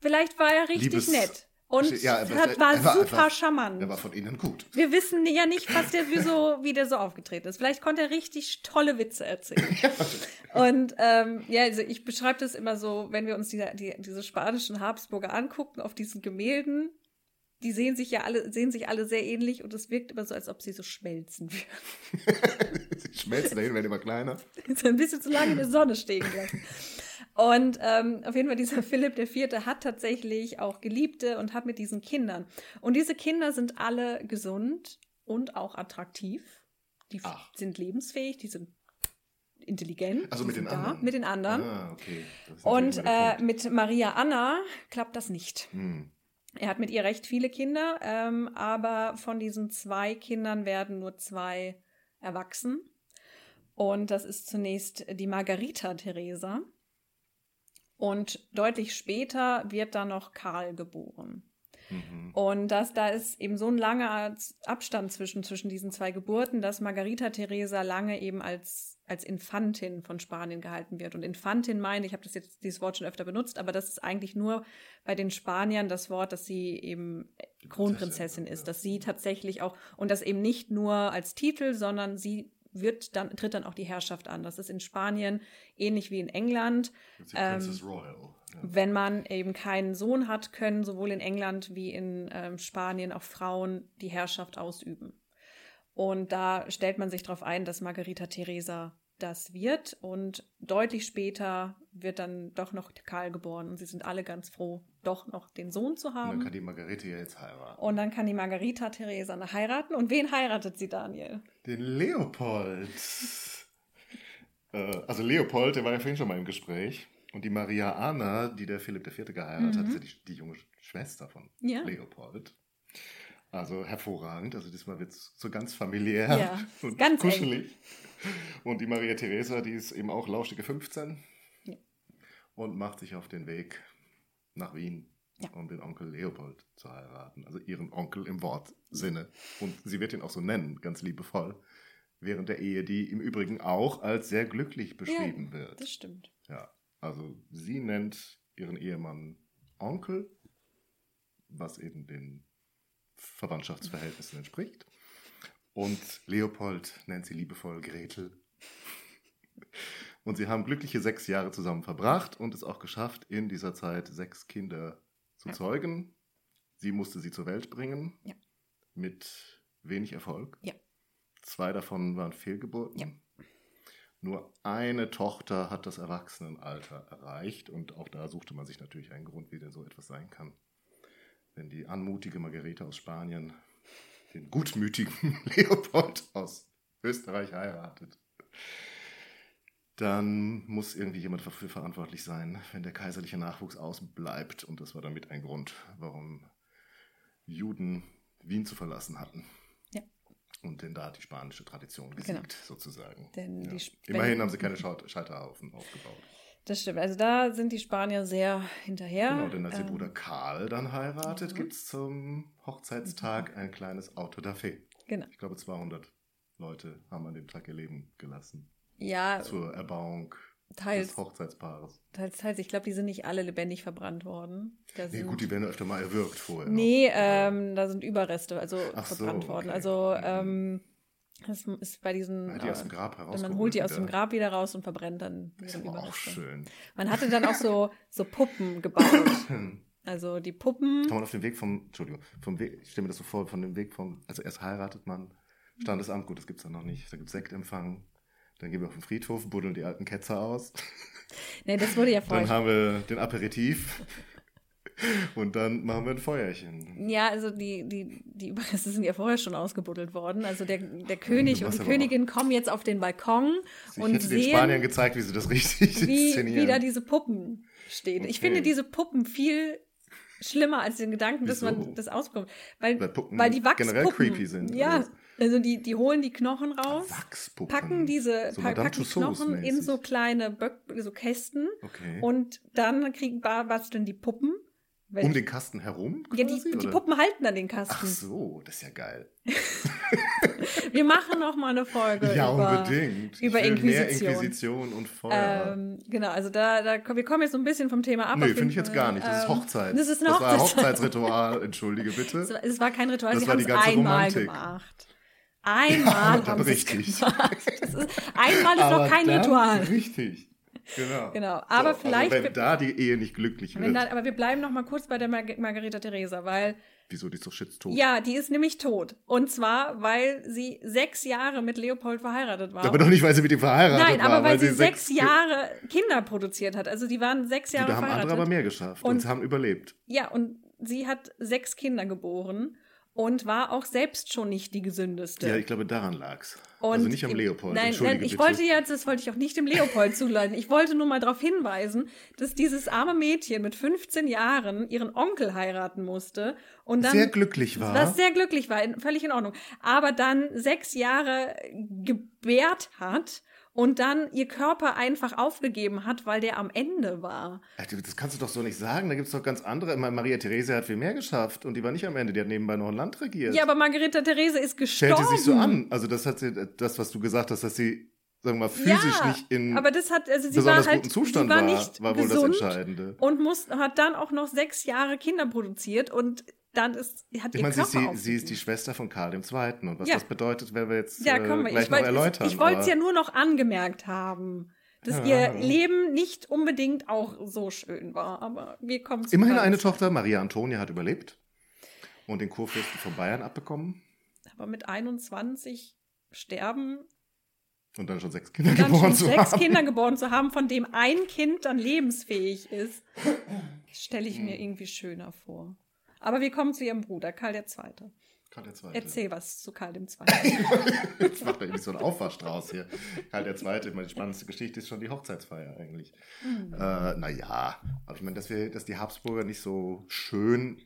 Vielleicht war er richtig Liebes- nett. Und Ja, aber hat, er- war er war super einfach- charmant. Der war von innen gut. Wir wissen ja nicht, was der wie, so, wie der so aufgetreten ist. Vielleicht konnte er richtig tolle Witze erzählen. Und ähm, ja, also ich beschreibe das immer so, wenn wir uns die, die, diese spanischen Habsburger angucken auf diesen Gemälden, die sehen sich ja alle, sehen sich alle sehr ähnlich und es wirkt immer so, als ob sie so schmelzen würden. Sie schmelzen dahin, werden immer kleiner. so ein bisschen zu lange in der Sonne stehen lassen. Und ähm, auf jeden Fall, dieser Philipp der Vierte hat tatsächlich auch Geliebte und hat mit diesen Kindern. Und diese Kinder sind alle gesund und auch attraktiv. Die Ach. sind lebensfähig, die sind intelligent. Also mit den da, anderen. Mit den anderen. Ah, okay. Und äh, mit Maria Anna klappt das nicht. Hm. Er hat mit ihr recht viele Kinder, ähm, aber von diesen zwei Kindern werden nur zwei erwachsen. Und das ist zunächst die Margarita Theresa. Und deutlich später wird dann noch Karl geboren. Mhm. Und das, da ist eben so ein langer Abstand zwischen, zwischen diesen zwei Geburten, dass Margarita Theresa lange eben als, als Infantin von Spanien gehalten wird. Und Infantin meine, ich habe das jetzt dieses Wort schon öfter benutzt, aber das ist eigentlich nur bei den Spaniern das Wort, dass sie eben Kronprinzessin Prinzessin, ist, dass sie tatsächlich auch, und das eben nicht nur als Titel, sondern sie wird dann, tritt dann auch die Herrschaft an. Das ist in Spanien ähnlich wie in England. Ähm, Royal. Ja. Wenn man eben keinen Sohn hat, können sowohl in England wie in ähm, Spanien auch Frauen die Herrschaft ausüben. Und da stellt man sich darauf ein, dass Margarita Theresa das wird. Und deutlich später wird dann doch noch Karl geboren. Und sie sind alle ganz froh, doch noch den Sohn zu Und dann haben. kann die Margarete ja jetzt heiraten. Und dann kann die Margarita Theresa noch heiraten. Und wen heiratet sie, Daniel? Den Leopold. äh, also Leopold, der war ja vorhin schon mal im Gespräch. Und die Maria Anna, die der Philipp IV. geheiratet hat, Mhm. ist ja die, die junge Schwester von Ja. Leopold. Also hervorragend. Also diesmal wird es so ganz familiär Ja, und ganz eng. Und die Maria Theresa, die ist eben auch lauschige 15 Ja. und macht sich auf den Weg nach Wien, Ja. um den Onkel Leopold zu heiraten. Also ihren Onkel im Wortsinne. Und sie wird ihn auch so nennen, ganz liebevoll. Während der Ehe, die im Übrigen auch als sehr glücklich beschrieben wird. Das stimmt. Ja, also sie nennt ihren Ehemann Onkel, was eben den Verwandtschaftsverhältnissen entspricht. Und Leopold nennt sie liebevoll Gretel. Und sie haben glückliche sechs Jahre zusammen verbracht und es auch geschafft, in dieser Zeit sechs Kinder zu zeugen. Sie musste sie zur Welt bringen. Ja. Mit wenig Erfolg. Ja. Zwei davon waren Fehlgeburten. Ja. Nur eine Tochter hat das Erwachsenenalter erreicht und auch da suchte man sich natürlich einen Grund, wie denn so etwas sein kann. Wenn die anmutige Margarete aus Spanien den gutmütigen Leopold aus Österreich heiratet. dann muss irgendwie jemand dafür verantwortlich sein, wenn der kaiserliche Nachwuchs ausbleibt. Und das war damit ein Grund, warum Juden Wien zu verlassen hatten. Ja. Und denn da hat die spanische Tradition gesiegt, Genau. sozusagen. Denn ja. Immerhin haben sie keine Scheiterhaufen aufgebaut. Das stimmt. Also da sind die Spanier sehr hinterher. Genau, denn als ihr Ähm, Bruder Karl dann heiratet, gibt es zum Hochzeitstag ein kleines Auto da Fee. Genau. Ich glaube, 200 Leute haben an dem Tag ihr Leben gelassen. Ja, Zur Erbauung teils, des Hochzeitspaares. teils, teils. Ich glaube, die sind nicht alle lebendig verbrannt worden. Da Nee, gut, die werden öfter mal erwürgt vorher. noch. Nee, ähm, da sind Überreste, also Ach so, verbrannt worden. okay. Also Mhm. ähm, das ist bei diesen. die aus dem äh, Grab heraus. man holt die aus dem Grab wieder raus und verbrennt dann Das ist auch schön. Man hatte dann auch so, so Puppen gebaut. Kann Also die Puppen. man auf dem Weg vom, Entschuldigung, vom Weg, ich stelle mir das so vor, von dem Weg vom, also erst heiratet man, Standesamt, gut, das gibt es dann noch nicht, da gibt es Sektempfang, dann gehen wir auf den Friedhof, buddeln die alten Ketzer aus, Nee, das wurde ja dann vorher. haben wir den Aperitif und dann machen wir ein Feuerchen. Ja, also die, die, die Überreste sind ja vorher schon ausgebuddelt worden. Also der, der König und die Königin kommen jetzt auf den Balkon Ich und hätte den Spaniern sehen, gezeigt, wie sie das richtig wie, wie da diese Puppen stehen. Ich Okay. finde diese Puppen viel schlimmer als den Gedanken, dass Wieso? man das ausbekommt. Weil, Weil Puppen weil die Wachspuppen, generell creepy sind, Ja, also die, die holen die Knochen raus, Wachspuppen. packen diese So pa packen die Knochen in so kleine Böck, so Kästen Okay. und dann kriegen ba- basteln die Puppen. Weil- um den Kasten herum? ja, die, quasi, die? Puppen halten dann den Ach Kasten. so, das ist ja geil. Wir machen noch mal eine Folge Ja, über, unbedingt. über Inquisition. Inquisition und Feuer. Ähm, genau, also da, da wir kommen jetzt so ein bisschen vom Thema ab. nee, finde ich jetzt gar nicht. Das ist Ähm, Hochzeit. Das ist eine war Hochzeit. Hochzeitsritual, entschuldige Es bitte. war- Es war kein Ritual, Das sie war haben die es einmal Romantik. gemacht. Einmal dann haben sie es richtig. gemacht. Ist, einmal ist Aber noch kein Ritual. Richtig. Genau. Genau, aber so, vielleicht- Also wenn da die Ehe nicht glücklich wird. dann, aber wir bleiben noch mal kurz bei der Mar Margareta Theresa, weil Wieso, die ist doch shit tot. ja, die ist nämlich tot. Und zwar, weil sie sechs Jahre mit Leopold verheiratet war. Aber doch nicht, weil sie mit ihm verheiratet Nein, war. aber weil, sie sechs sechs Jahre Kinder produziert hat. Also die waren sechs Jahre da haben verheiratet. andere aber mehr geschafft und, Und- haben überlebt. Ja, und sie hat sechs Kinder geboren und war auch selbst schon nicht die gesündeste. Ja, ich glaube, daran lag's. Und also nicht am Leopold. Nein, nein, ich bitte. wollte jetzt, das wollte ich auch nicht dem Leopold zuleiten. Ich wollte nur mal darauf hinweisen, dass dieses arme Mädchen mit 15 Jahren ihren Onkel heiraten musste und dann sehr glücklich war. was sehr glücklich war, völlig in Ordnung. Aber dann sechs Jahre gebärt hat und dann ihr Körper einfach aufgegeben hat, weil der am Ende war. Das kannst du doch so nicht sagen. Da gibt es doch ganz andere. Maria Therese hat viel mehr geschafft und die war nicht am Ende. Die hat nebenbei noch ein Land regiert. Ja, aber Margareta Therese ist gestorben. Stellt die sich so an. Also das hat sie, das, was du gesagt hast, dass sie, sagen wir mal, physisch ja, nicht in aber das hat, also sie war halt, guten Zustand sie war, war, nicht war wohl das Entscheidende. und muss, hat dann auch noch sechs Jahre Kinder produziert und dann ist, hat Ich ihr meine, sie, Körper ist die- sie aufgegeben. ist die Schwester von Karl II. Und was Ja. das bedeutet, werden wir jetzt Ja, äh, gleich ich noch wollte erläutern. ich wollte es ja nur noch angemerkt haben, dass Ja. ihr Leben nicht unbedingt auch so schön war, aber wir kommen zu Immerhin eine. Tochter, Maria Antonia, hat überlebt und den Kurfürsten von Bayern abbekommen Aber mit 21 sterben, und dann schon sechs Kinder dann geboren zu sechs haben. Kinder geboren zu haben, von dem ein Kind dann lebensfähig ist, stelle ich Hm. mir irgendwie schöner vor. Aber wir kommen zu ihrem Bruder, Karl II. Karl II. Erzähl was zu Karl II. Jetzt macht er irgendwie so einen Aufwaschstrauß hier. Karl II. Ich meine, die spannendste Geschichte ist schon die Hochzeitsfeier eigentlich. Mhm. Äh, naja, aber ich meine, dass, wir, dass die Habsburger nicht so schön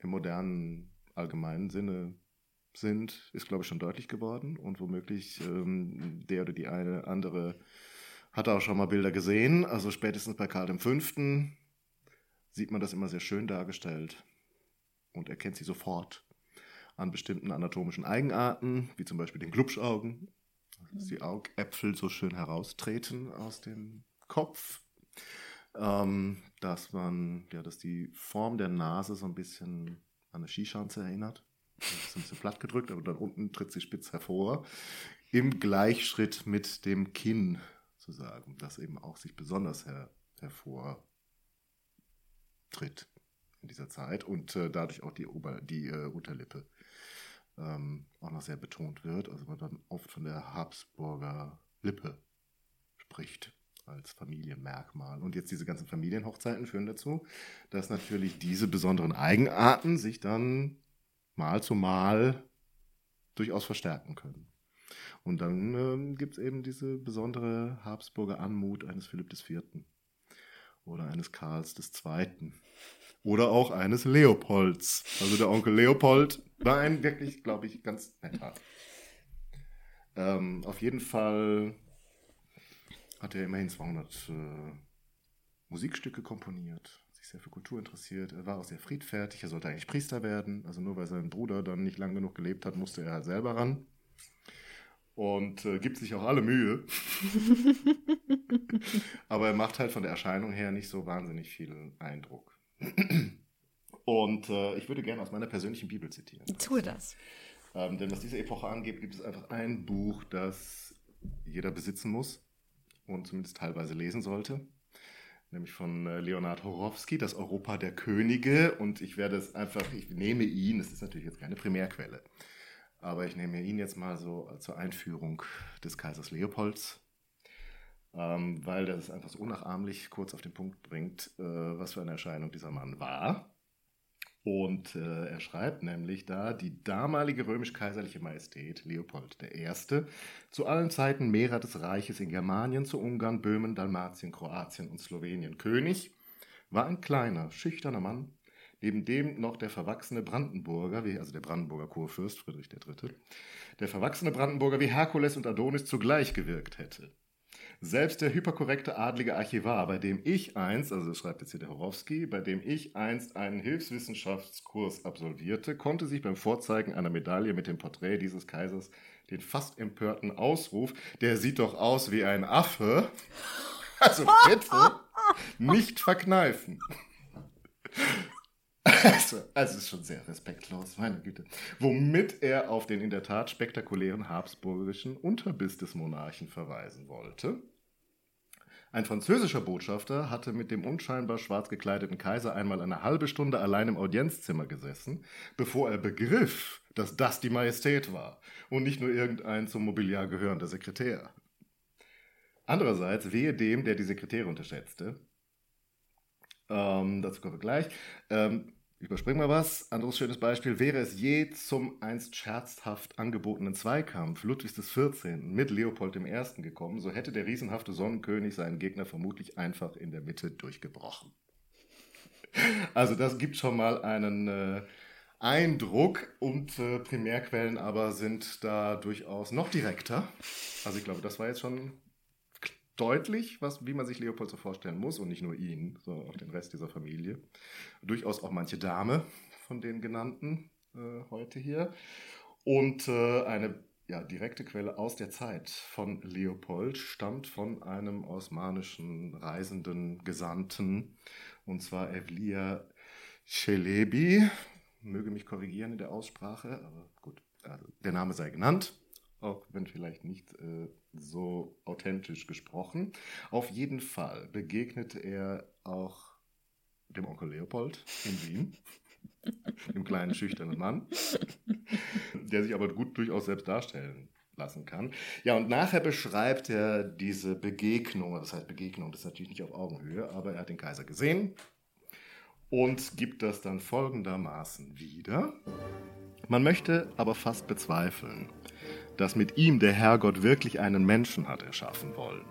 im modernen allgemeinen Sinne sind, ist, glaube ich, schon deutlich geworden. Und womöglich ähm, der oder die eine andere hat auch schon mal Bilder gesehen. Also spätestens bei Karl V. sieht man das immer sehr schön dargestellt und erkennt sie sofort an bestimmten anatomischen Eigenarten, wie zum Beispiel den Glubschaugen, dass die Augäpfel so schön heraustreten aus dem Kopf. Ähm, dass man, ja, dass die Form der Nase so ein bisschen an eine Skischanze erinnert. Das ist ein bisschen platt gedrückt, aber dann unten tritt sie spitz hervor. Im Gleichschritt mit dem Kinn, zu sagen, das eben auch sich besonders her hervortritt in dieser Zeit und äh, dadurch auch die, Ober die äh, Unterlippe ähm, auch noch sehr betont wird. Also man dann oft von der Habsburger Lippe spricht als Familienmerkmal. Und jetzt diese ganzen Familienhochzeiten führen dazu, dass natürlich diese besonderen Eigenarten sich dann mal zu mal durchaus verstärken können. Und dann ähm, gibt es eben diese besondere Habsburger Anmut eines Philipp IV. oder eines Karls II. Oder auch eines Leopolds. Also der Onkel Leopold war ein wirklich, glaube ich, ganz netter. Ähm, auf jeden Fall hat er immerhin 200 äh, Musikstücke komponiert, sich sehr für Kultur interessiert. Er war auch sehr friedfertig, er sollte eigentlich Priester werden. Also nur weil sein Bruder dann nicht lang genug gelebt hat, musste er halt selber ran und äh, gibt sich auch alle Mühe. Aber er macht halt von der Erscheinung her nicht so wahnsinnig viel Eindruck. Und äh, ich würde gerne aus meiner persönlichen Bibel zitieren. Tue das. Ähm, denn was diese Epoche angeht, gibt es einfach ein Buch, das jeder besitzen muss und zumindest teilweise lesen sollte. Nämlich von äh, Leonard Horowski, das Europa der Könige. Und ich werde es einfach, ich nehme ihn, es ist natürlich jetzt keine Primärquelle, aber ich nehme ihn jetzt mal so zur Einführung des Kaisers Leopolds, ähm, weil das einfach so unnachahmlich kurz auf den Punkt bringt, äh, was für eine Erscheinung dieser Mann war. Und äh, er schreibt nämlich da, die damalige römisch-kaiserliche Majestät Leopold I., zu allen Zeiten Mehrer des Reiches in Germanien, zu Ungarn, Böhmen, Dalmatien, Kroatien und Slowenien König, war ein kleiner, schüchterner Mann, neben dem noch der verwachsene Brandenburger, wie, also der Brandenburger Kurfürst Friedrich III., der verwachsene Brandenburger wie Herkules und Adonis zugleich gewirkt hätte. Selbst der hyperkorrekte adlige Archivar, bei dem ich einst, also das schreibt jetzt hier der Horowski, bei dem ich einst einen Hilfswissenschaftskurs absolvierte, konnte sich beim Vorzeigen einer Medaille mit dem Porträt dieses Kaisers den fast empörten Ausruf, der sieht doch aus wie ein Affe, also bitte, nicht verkneifen. Also, also ist schon sehr respektlos, meine Güte. Womit er auf den in der Tat spektakulären habsburgischen Unterbiss des Monarchen verweisen wollte. Ein französischer Botschafter hatte mit dem unscheinbar schwarz gekleideten Kaiser einmal eine halbe Stunde allein im Audienzzimmer gesessen, bevor er begriff, dass das die Majestät war und nicht nur irgendein zum Mobiliar gehörender Sekretär. Andererseits wehe dem, der die Sekretäre unterschätzte. Ähm, dazu kommen wir gleich. Ähm, Überspringen wir was. Anderes schönes Beispiel. Wäre es je zum einst scherzhaft angebotenen Zweikampf Ludwigs XIV. mit Leopold I. gekommen, so hätte der riesenhafte Sonnenkönig seinen Gegner vermutlich einfach in der Mitte durchgebrochen. Also das gibt schon mal einen äh, Eindruck und äh, Primärquellen aber sind da durchaus noch direkter. Also ich glaube, das war jetzt schon deutlich, was, wie man sich Leopold so vorstellen muss und nicht nur ihn, sondern auch den Rest dieser Familie. Durchaus auch manche Dame von den genannten äh, heute hier. Und äh, eine ja, direkte Quelle aus der Zeit von Leopold stammt von einem osmanischen reisenden Gesandten, und zwar Evliya Celebi. Möge mich korrigieren in der Aussprache, aber gut, also der Name sei genannt auch wenn vielleicht nicht äh, so authentisch gesprochen. Auf jeden Fall begegnete er auch dem Onkel Leopold in Wien, dem kleinen schüchternen Mann, der sich aber gut durchaus selbst darstellen lassen kann. Ja, und nachher beschreibt er diese Begegnung, das heißt Begegnung, das ist natürlich nicht auf Augenhöhe, aber er hat den Kaiser gesehen und gibt das dann folgendermaßen wieder. Man möchte aber fast bezweifeln, dass mit ihm der Herrgott wirklich einen Menschen hat erschaffen wollen.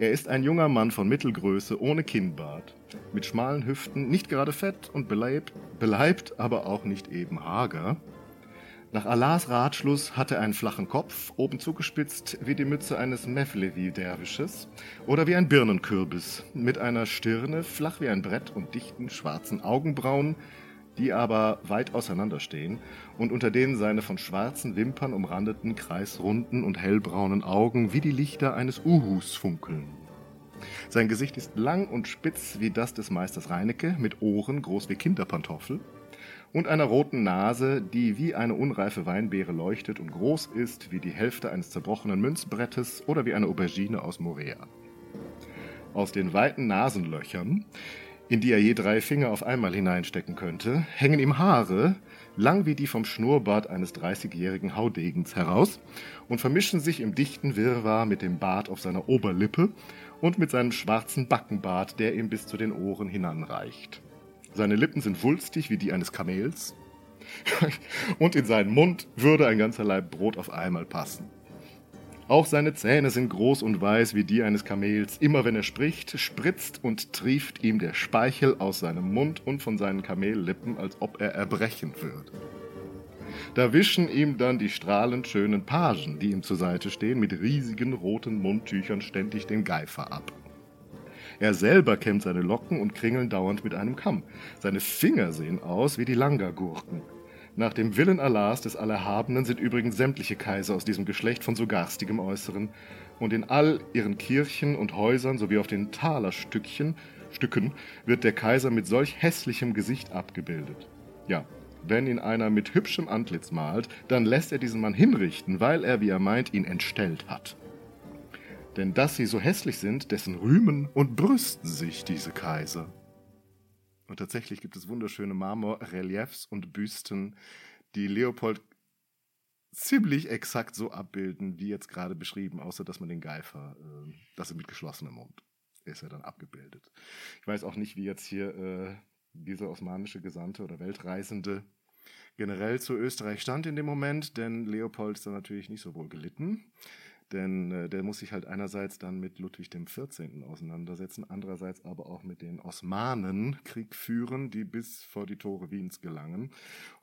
Er ist ein junger Mann von Mittelgröße, ohne Kinnbart, mit schmalen Hüften, nicht gerade fett und beleibt, beleibt aber auch nicht eben hager. Nach Allahs Ratschluss hat er einen flachen Kopf, oben zugespitzt wie die Mütze eines Mevlevi-Derwisches oder wie ein Birnenkürbis, mit einer Stirne, flach wie ein Brett und dichten schwarzen Augenbrauen, die aber weit auseinanderstehen und unter denen seine von schwarzen Wimpern umrandeten, kreisrunden und hellbraunen Augen wie die Lichter eines Uhus funkeln. Sein Gesicht ist lang und spitz wie das des Meisters Reinecke, mit Ohren groß wie Kinderpantoffel und einer roten Nase, die wie eine unreife Weinbeere leuchtet und groß ist wie die Hälfte eines zerbrochenen Münzbrettes oder wie eine Aubergine aus Morea. Aus den weiten Nasenlöchern in die er je drei Finger auf einmal hineinstecken könnte, hängen ihm Haare, lang wie die vom Schnurrbart eines dreißigjährigen Haudegens heraus und vermischen sich im dichten Wirrwarr mit dem Bart auf seiner Oberlippe und mit seinem schwarzen Backenbart, der ihm bis zu den Ohren hinanreicht. Seine Lippen sind wulstig wie die eines Kamels und in seinen Mund würde ein ganzer Laib Brot auf einmal passen. Auch seine Zähne sind groß und weiß wie die eines Kamels. Immer wenn er spricht, spritzt und trieft ihm der Speichel aus seinem Mund und von seinen Kamellippen, als ob er erbrechen würde. Da wischen ihm dann die strahlend schönen Pagen, die ihm zur Seite stehen, mit riesigen roten Mundtüchern ständig den Geifer ab. Er selber kämmt seine Locken und kringeln dauernd mit einem Kamm. Seine Finger sehen aus wie die Langergurken. Nach dem Willen Allahs des Allerhabenen sind übrigens sämtliche Kaiser aus diesem Geschlecht von so garstigem Äußeren. Und in all ihren Kirchen und Häusern sowie auf den Talerstückchen, Stücken, wird der Kaiser mit solch hässlichem Gesicht abgebildet. Ja, wenn ihn einer mit hübschem Antlitz malt, dann lässt er diesen Mann hinrichten, weil er, wie er meint, ihn entstellt hat. Denn dass sie so hässlich sind, dessen rühmen und brüsten sich diese Kaiser. Und tatsächlich gibt es wunderschöne Marmorreliefs und Büsten, die Leopold ziemlich exakt so abbilden, wie jetzt gerade beschrieben, außer dass man den Geifer, äh, das ist mit geschlossenem Mund, ist er dann abgebildet. Ich weiß auch nicht, wie jetzt hier äh, dieser osmanische Gesandte oder Weltreisende generell zu Österreich stand in dem Moment, denn Leopold ist da natürlich nicht so wohl gelitten. Denn äh, der muss sich halt einerseits dann mit Ludwig XIV. auseinandersetzen, andererseits aber auch mit den Osmanen Krieg führen, die bis vor die Tore Wiens gelangen.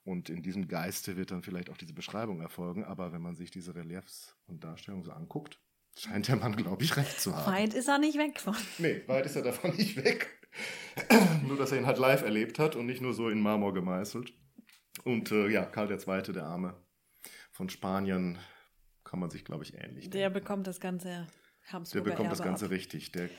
Und in diesem Geiste wird dann vielleicht auch diese Beschreibung erfolgen. Aber wenn man sich diese Reliefs und Darstellungen so anguckt, scheint der Mann, glaube ich, recht zu haben. Weit ist er nicht weg von. Nee, weit ist er davon nicht weg. nur, dass er ihn halt live erlebt hat und nicht nur so in Marmor gemeißelt. Und äh, ja, Karl II., der Arme von Spanien, kann man sich, glaube ich, ähnlich Der denken. bekommt das ganze Habsburger Der bekommt Erbe das Ganze ab. richtig. Der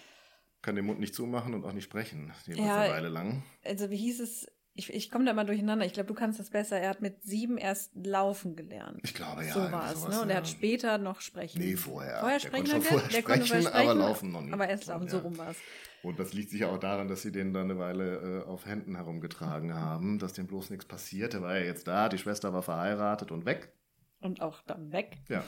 kann den Mund nicht zumachen und auch nicht sprechen, die ja, eine Weile lang. Also wie hieß es, ich, ich komme da mal durcheinander. Ich glaube, du kannst das besser. Er hat mit sieben erst laufen gelernt. Ich glaube, ja. So war es, ne? Und er hat später noch sprechen. Nee, vorher. Vorher sprechen der konnte vorher der sprechen, konnte sprechen, aber laufen noch nicht. Aber erst laufen, so rum war es. Und das liegt sicher auch daran, dass sie den dann eine Weile äh, auf Händen herumgetragen haben, dass dem bloß nichts passierte. War ja jetzt da, die Schwester war verheiratet und weg. Und auch dann weg. Ja.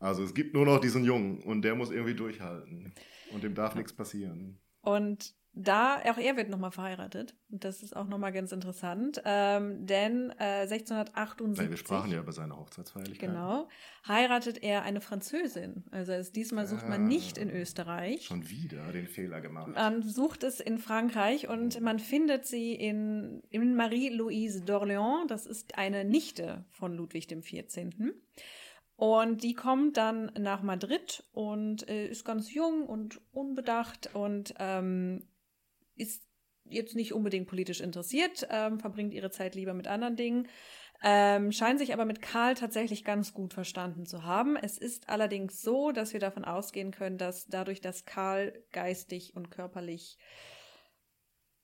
Also es gibt nur noch diesen Jungen und der muss irgendwie durchhalten. Und dem darf nichts passieren. Und da, auch er wird nochmal verheiratet. Und das ist auch nochmal ganz interessant. Ähm, denn äh, 1678. Weil wir sprachen ja über seine Hochzeitsfeierlichkeit. Genau. Heiratet er eine Französin. Also ist, diesmal sucht man nicht in Österreich. Schon wieder den Fehler gemacht. Man sucht es in Frankreich und man findet sie in, in Marie-Louise d'Orléans. Das ist eine Nichte von Ludwig XIV. Und die kommt dann nach Madrid und äh, ist ganz jung und unbedacht und ähm, ist jetzt nicht unbedingt politisch interessiert, ähm, verbringt ihre Zeit lieber mit anderen Dingen, ähm, scheint sich aber mit Karl tatsächlich ganz gut verstanden zu haben. Es ist allerdings so, dass wir davon ausgehen können, dass dadurch, dass Karl geistig und körperlich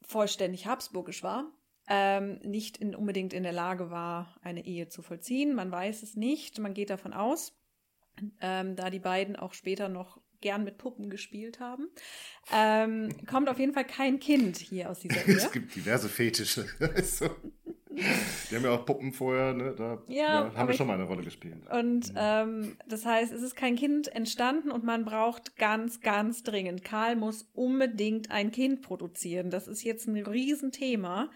vollständig habsburgisch war, ähm, nicht in, unbedingt in der Lage war, eine Ehe zu vollziehen. Man weiß es nicht, man geht davon aus, ähm, da die beiden auch später noch gern mit Puppen gespielt haben. Ähm, kommt auf jeden Fall kein Kind hier aus dieser Ehe. es gibt diverse Fetische. Die haben ja auch Puppen vorher, ne? Da ja, ja, haben wir schon mal eine Rolle gespielt. Und ähm, das heißt, es ist kein Kind entstanden und man braucht ganz, ganz dringend. Karl muss unbedingt ein Kind produzieren. Das ist jetzt ein Riesenthema.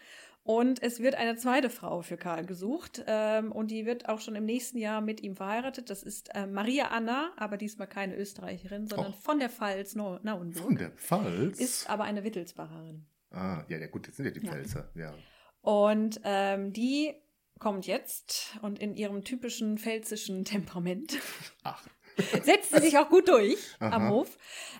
Und es wird eine zweite Frau für Karl gesucht ähm, und die wird auch schon im nächsten Jahr mit ihm verheiratet. Das ist äh, Maria Anna, aber diesmal keine Österreicherin, sondern oh. von der Pfalz Nauenburg. Von der Pfalz? Ist aber eine Wittelsbacherin. Ah, ja, ja gut, jetzt sind ja die Pfälzer, ja. ja. Und ähm, die kommt jetzt und in ihrem typischen pfälzischen Temperament. Ach. setzt sie sich auch gut durch Aha. am Hof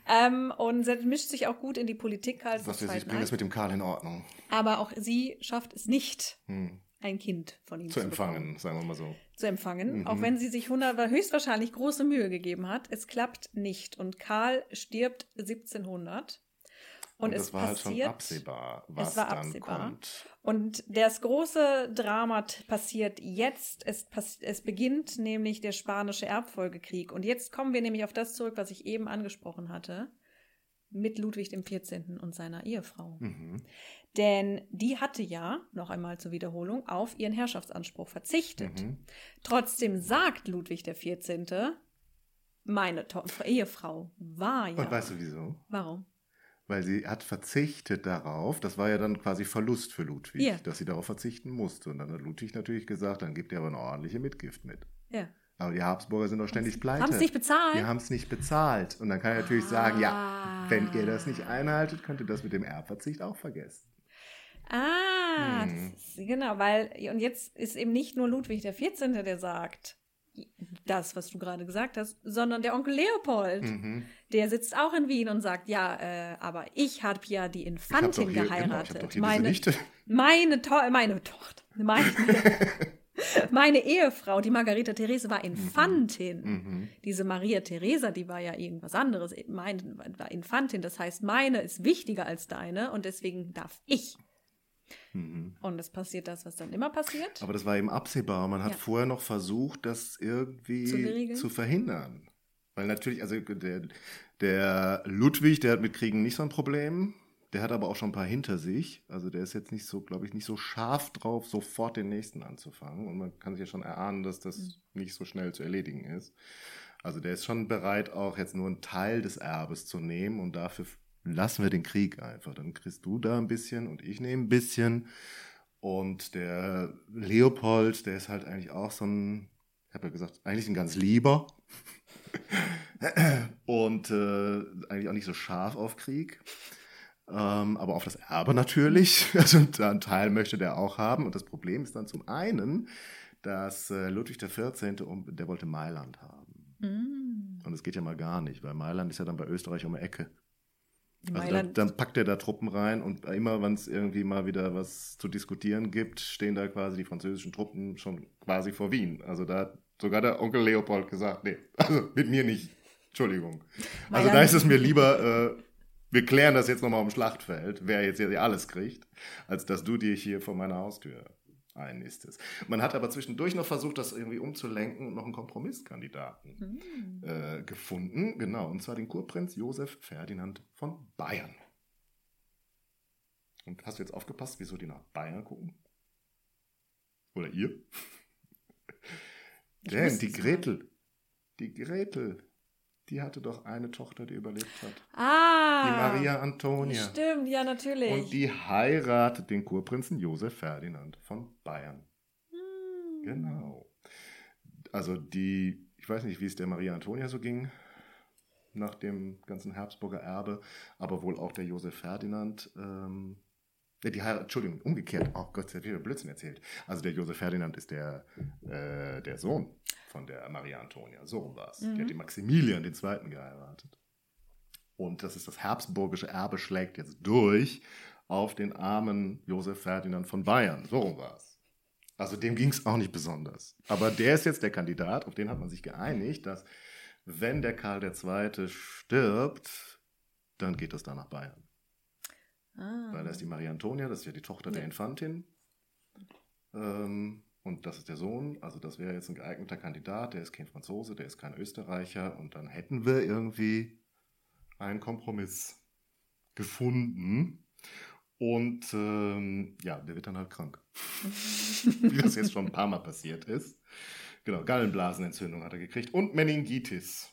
ähm, und mischt sich auch gut in die Politik. Halt Was ich bringe das mit dem Karl in Ordnung. Aber auch sie schafft es nicht, hm. ein Kind von ihm zu, zu empfangen, sagen wir mal so. Zu empfangen, mhm. auch wenn sie sich höchstwahrscheinlich große Mühe gegeben hat. Es klappt nicht und Karl stirbt 1700. Und, und es war passiert, halt schon absehbar, was dann absehbar. kommt. Und das große Drama passiert jetzt. Es, es beginnt nämlich der spanische Erbfolgekrieg. Und jetzt kommen wir nämlich auf das zurück, was ich eben angesprochen hatte, mit Ludwig XIV. und seiner Ehefrau. Mhm. Denn die hatte ja, noch einmal zur Wiederholung, auf ihren Herrschaftsanspruch verzichtet. Mhm. Trotzdem sagt Ludwig XIV., meine Ehefrau war ja. Und weißt du wieso? Warum? Weil sie hat verzichtet darauf. Das war ja dann quasi Verlust für Ludwig, ja. dass sie darauf verzichten musste. Und dann hat Ludwig natürlich gesagt, dann gibt er aber eine ordentliche Mitgift mit. Ja. Aber die Habsburger sind doch ständig pleite. Haben es nicht bezahlt? Die haben es nicht bezahlt. Und dann kann ich natürlich sagen, ja, wenn ihr das nicht einhaltet, könnt ihr das mit dem Erbverzicht auch vergessen. Ah, Hm. ist, genau, weil, und jetzt ist eben nicht nur Ludwig der 14., der sagt, das, was du gerade gesagt hast, sondern der Onkel Leopold. Mhm. Der sitzt auch in Wien und sagt, ja, äh, aber ich habe ja die Infantin hier, geheiratet. Genau, doch hier meine, meine, to meine Tochter, meine, meine Ehefrau, die Margareta Therese, war Infantin. Mhm. Diese Maria Theresa, die war ja irgendwas anderes. Meine war Infantin. Das heißt, meine ist wichtiger als deine und deswegen darf ich. Mhm. Und es passiert das, was dann immer passiert. Aber das war eben absehbar. Man hat Ja. vorher noch versucht, das irgendwie Zu zu, verhindern. Weil natürlich, also der, der Ludwig, der hat mit Kriegen nicht so ein Problem. Der hat aber auch schon ein paar hinter sich. Also der ist jetzt nicht so, glaube ich, nicht so scharf drauf, sofort den nächsten anzufangen. Und man kann sich ja schon erahnen, dass das Mhm. nicht so schnell zu erledigen ist. Also der ist schon bereit, auch jetzt nur einen Teil des Erbes zu nehmen und dafür lassen wir den Krieg einfach. Dann kriegst du da ein bisschen und ich nehme ein bisschen. Und der Leopold, der ist halt eigentlich auch so ein, ich habe ja gesagt, eigentlich ein ganz lieber. und äh, eigentlich auch nicht so scharf auf Krieg. Ähm, aber auf das Erbe natürlich. Also einen Teil möchte der auch haben. Und das Problem ist dann zum einen, dass äh, Ludwig XIV. Um, der wollte Mailand haben. Mm. Und es geht ja mal gar nicht, weil Mailand ist ja dann bei Österreich um die Ecke. Also dann, Mailand, dann packt er da Truppen rein und immer, wenn es irgendwie mal wieder was zu diskutieren gibt, stehen da quasi die französischen Truppen schon quasi vor Wien. Also da hat sogar der Onkel Leopold gesagt, nee, also mit mir nicht. Entschuldigung. Also da Mailand- ist es mir lieber, äh, wir klären das jetzt nochmal am Schlachtfeld, wer jetzt hier alles kriegt, als dass du dich hier vor meiner Haustür einnistest. Man hat aber zwischendurch noch versucht, das irgendwie umzulenken und noch einen Kompromisskandidaten Mm. äh, gefunden, genau, und zwar den Kurprinz Josef Ferdinand von Bayern. Und hast du jetzt aufgepasst, wieso die nach Bayern gucken? Oder ihr? Denn die es Gretel, die Gretel, die hatte doch eine Tochter, die überlebt hat. Ah. Die Maria Antonia. Stimmt, ja, natürlich. Und die heiratet den Kurprinzen Josef Ferdinand von Bayern. Mm. Genau. Also die, ich weiß nicht, wie es der Maria Antonia so ging nach dem ganzen Habsburger Erbe, aber wohl auch der Josef Ferdinand. Ähm, die heirat, Entschuldigung, umgekehrt. Oh Gott, ich wieder Blödsinn erzählt. Also der Josef Ferdinand ist der, äh, der Sohn von der Maria Antonia. So war es. Mhm. Der hat den Maximilian II. geheiratet. Und das ist das habsburgische Erbe schlägt jetzt durch auf den armen Josef Ferdinand von Bayern. So war es. Also dem ging es auch nicht besonders. Aber der ist jetzt der Kandidat, auf den hat man sich geeinigt, dass wenn der Karl II. stirbt, dann geht das da nach Bayern. Ah. Weil da ist die Maria Antonia, das ist ja die Tochter der Ja. Infantin. Ähm, und das ist der Sohn, also das wäre jetzt ein geeigneter Kandidat, der ist kein Franzose, der ist kein Österreicher und dann hätten wir irgendwie einen Kompromiss gefunden. Und ähm, ja, der wird dann halt krank. Wie das jetzt schon ein paar Mal passiert ist. Genau, Gallenblasenentzündung hat er gekriegt und Meningitis.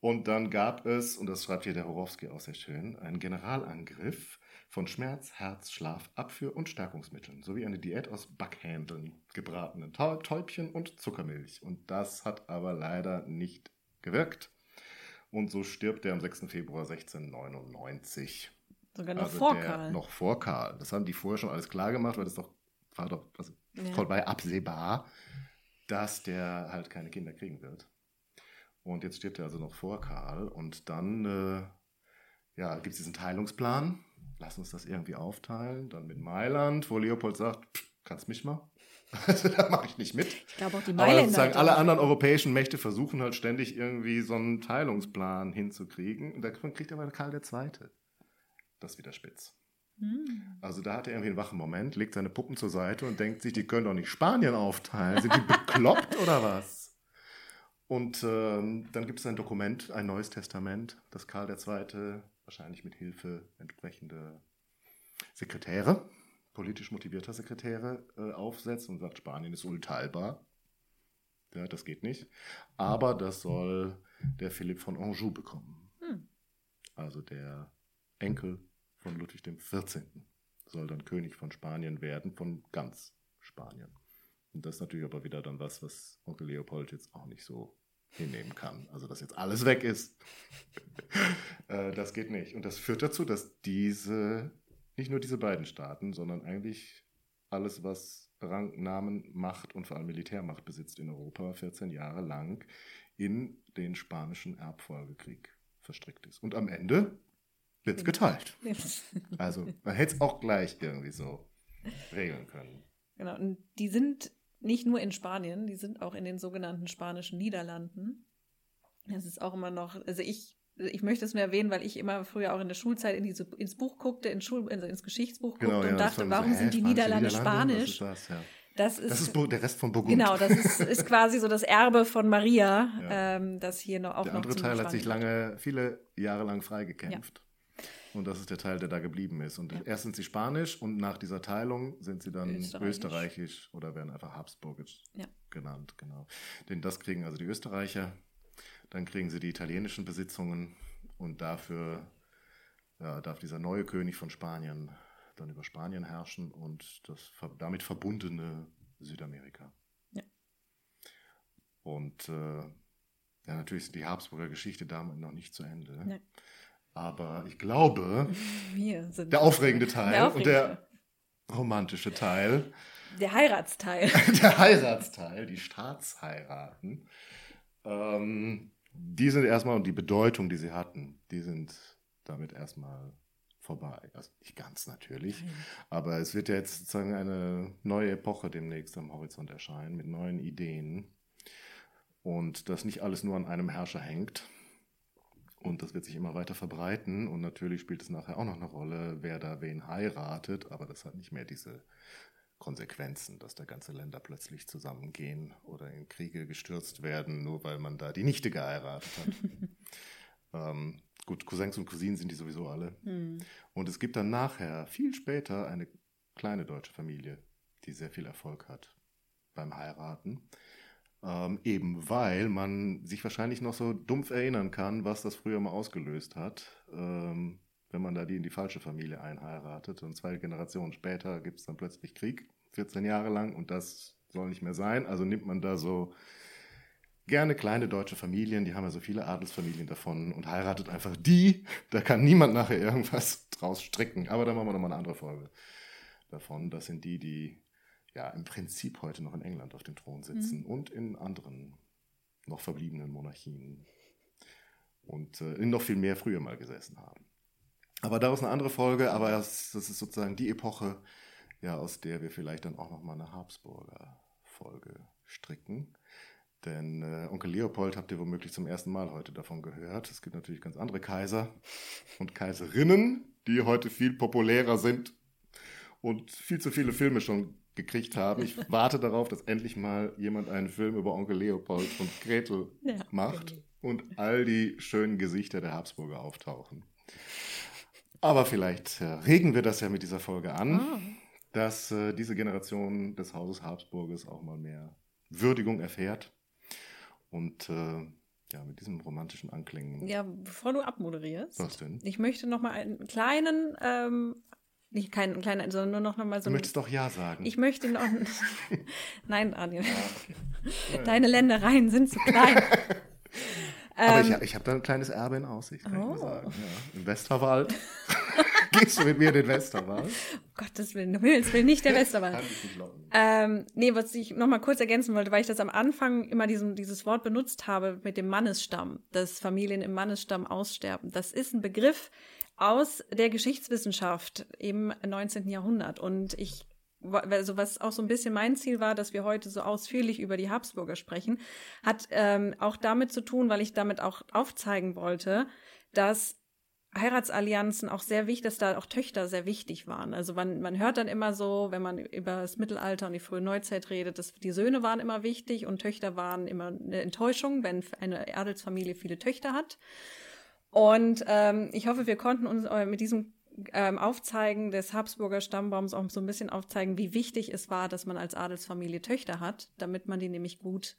Und dann gab es, und das schreibt hier der Horowski auch sehr schön, einen Generalangriff von Schmerz, Herz, Schlaf, Abführ und Stärkungsmitteln sowie eine Diät aus Backhändeln, gebratenen Täubchen und Zuckermilch. Und das hat aber leider nicht gewirkt. Und so stirbt er am 6. Februar 1699. Sogar noch Also vor der, Karl. Noch vor Karl. Das haben die vorher schon alles klar gemacht, weil das doch war doch also Ja. vorbei absehbar, dass der halt keine Kinder kriegen wird. Und jetzt stirbt er also noch vor Karl. Und dann äh, ja, gibt es diesen Teilungsplan. Lass uns das irgendwie aufteilen. Dann mit Mailand, wo Leopold sagt, "Pff, kannst mich mal. Also da mache ich nicht mit. Ich glaube auch die Aber Mailänder. sozusagen hat alle anderen europäischen Mächte versuchen halt ständig irgendwie so einen Teilungsplan hinzukriegen. Und davon kriegt aber Karl II. das wieder spitz. Hm. Also da hat er irgendwie einen wachen Moment, legt seine Puppen zur Seite und denkt sich, die können doch nicht Spanien aufteilen. Sind die bekloppt oder was? Und ähm, dann gibt es ein Dokument, ein neues Testament, das Karl II. Wahrscheinlich mit Hilfe entsprechender Sekretäre, politisch motivierter Sekretäre, äh, aufsetzt und sagt, Spanien ist unteilbar. Ja, das geht nicht. Aber das soll der Philipp von Anjou bekommen. Hm. Also der Enkel von Ludwig XIV. soll dann König von Spanien werden, von ganz Spanien. Und das ist natürlich aber wieder dann was, was Onkel Leopold jetzt auch nicht so hinnehmen kann. Also, dass jetzt alles weg ist. Äh, das geht nicht. Und das führt dazu, dass diese, nicht nur diese beiden Staaten, sondern eigentlich alles, was Rang, Namen, Macht und vor allem Militärmacht besitzt in Europa, 14 Jahre lang in den spanischen Erbfolgekrieg verstrickt ist. Und am Ende wird es geteilt. Also man hätte es auch gleich irgendwie so regeln können. Genau, und die sind nicht nur in Spanien, die sind auch in den sogenannten spanischen Niederlanden. Das ist auch immer noch, also ich, ich möchte es nur erwähnen, weil ich immer früher auch in der Schulzeit in diese, ins Buch guckte, in Schul, also ins Geschichtsbuch Genau, guckte ja, und das dachte, war so, warum hä, sind die Niederlande Niederlande? Spanisch? Was ist das? Ja. Das ist, Das ist der Rest von Burgund. genau, das ist, ist quasi so das Erbe von Maria, Ja. ähm, das hier noch auch der noch andere zum Teil hat sich lange, viele Jahre lang freigekämpft. Und das ist der Teil, der da geblieben ist. Und Ja. erst sind sie spanisch und nach dieser Teilung sind sie dann Österreichisch. österreichisch, oder werden einfach habsburgisch Ja. genannt. Genau. Denn das kriegen also die Österreicher, dann kriegen sie die italienischen Besitzungen und dafür ja, darf dieser neue König von Spanien dann über Spanien herrschen und das damit verbundene Südamerika. Ja. Und äh, ja, natürlich ist die Habsburger Geschichte damit noch nicht zu Ende. Nee. Aber ich glaube, der aufregende Teil Der und der romantische Teil, der Heiratsteil. der Heiratsteil, die Staatsheiraten, ähm, die sind erstmal, und die Bedeutung, die sie hatten, die sind damit erstmal vorbei. Also nicht ganz natürlich, aber es wird ja jetzt sozusagen eine neue Epoche demnächst am Horizont erscheinen mit neuen Ideen. Und dass nicht alles nur an einem Herrscher hängt. Und das wird sich immer weiter verbreiten. Und natürlich spielt es nachher auch noch eine Rolle, wer da wen heiratet. Aber das hat nicht mehr diese Konsequenzen, dass da ganze Länder plötzlich zusammengehen oder in Kriege gestürzt werden, nur weil man da die Nichte geheiratet hat. ähm, gut, Cousins und Cousinen sind die sowieso alle. Hm. Und es gibt dann nachher, viel später, eine kleine deutsche Familie, die sehr viel Erfolg hat beim Heiraten. Ähm, eben weil man sich wahrscheinlich noch so dumpf erinnern kann, was das früher mal ausgelöst hat, ähm, wenn man da die in die falsche Familie einheiratet. Und zwei Generationen später gibt es dann plötzlich Krieg, 14 Jahre lang, und das soll nicht mehr sein. Also nimmt man da so gerne kleine deutsche Familien, die haben ja so viele Adelsfamilien davon und heiratet einfach die. Da kann niemand nachher irgendwas draus stricken. Aber da machen wir nochmal eine andere Folge davon. Das sind die, die ja im Prinzip heute noch in England auf dem Thron sitzen und in anderen noch verbliebenen Monarchien und äh, in noch viel mehr früher mal gesessen haben. Aber daraus eine andere Folge, aber das, das ist sozusagen die Epoche, ja, aus der wir vielleicht dann auch nochmal eine Habsburger Folge stricken. Denn äh, Onkel Leopold habt ihr womöglich zum ersten Mal heute davon gehört. Es gibt natürlich ganz andere Kaiser und Kaiserinnen, die heute viel populärer sind und viel zu viele Filme schon gekriegt haben. Ich warte darauf, dass endlich mal jemand einen Film über Onkel Leopold und Gretel Ja. macht und all die schönen Gesichter der Habsburger auftauchen. Aber vielleicht äh, regen wir das ja mit dieser Folge an, Ah. dass äh, diese Generation des Hauses Habsburges auch mal mehr Würdigung erfährt. Und äh, ja, mit diesen romantischen Anklängen. Ja, bevor du abmoderierst, Was denn? ich möchte noch mal einen kleinen, ähm, nicht keinen kleinen, sondern nur noch, noch mal so Du möchtest doch Ja sagen. ich möchte noch, Nein, Daniel, okay. deine Ländereien sind zu klein. Aber Ähm, ich, ich habe da ein kleines Erbe in Aussicht, kann ich Oh. dir sagen. Ja, Im Westerwald. Gehst du mit mir in den Westerwald? um Gottes Willen, du willst, will nicht der Westerwald. Ich. Ähm, nee, was ich noch mal kurz ergänzen wollte, weil ich das am Anfang immer diesen, dieses Wort benutzt habe mit dem Mannesstamm, dass Familien im Mannesstamm aussterben. Das ist ein Begriff aus der Geschichtswissenschaft im 19. Jahrhundert. Und ich, also was auch so ein bisschen mein Ziel war, dass wir heute so ausführlich über die Habsburger sprechen, hat ähm, auch damit zu tun, weil ich damit auch aufzeigen wollte, dass Heiratsallianzen auch sehr wichtig, dass da auch Töchter sehr wichtig waren. Also man, man hört dann immer so, wenn man über das Mittelalter und die frühe Neuzeit redet, dass die Söhne waren immer wichtig und Töchter waren immer eine Enttäuschung, wenn eine Adelsfamilie viele Töchter hat. Und ähm, ich hoffe, wir konnten uns äh, mit diesem ähm, Aufzeigen des Habsburger Stammbaums auch so ein bisschen aufzeigen, wie wichtig es war, dass man als Adelsfamilie Töchter hat, damit man die nämlich gut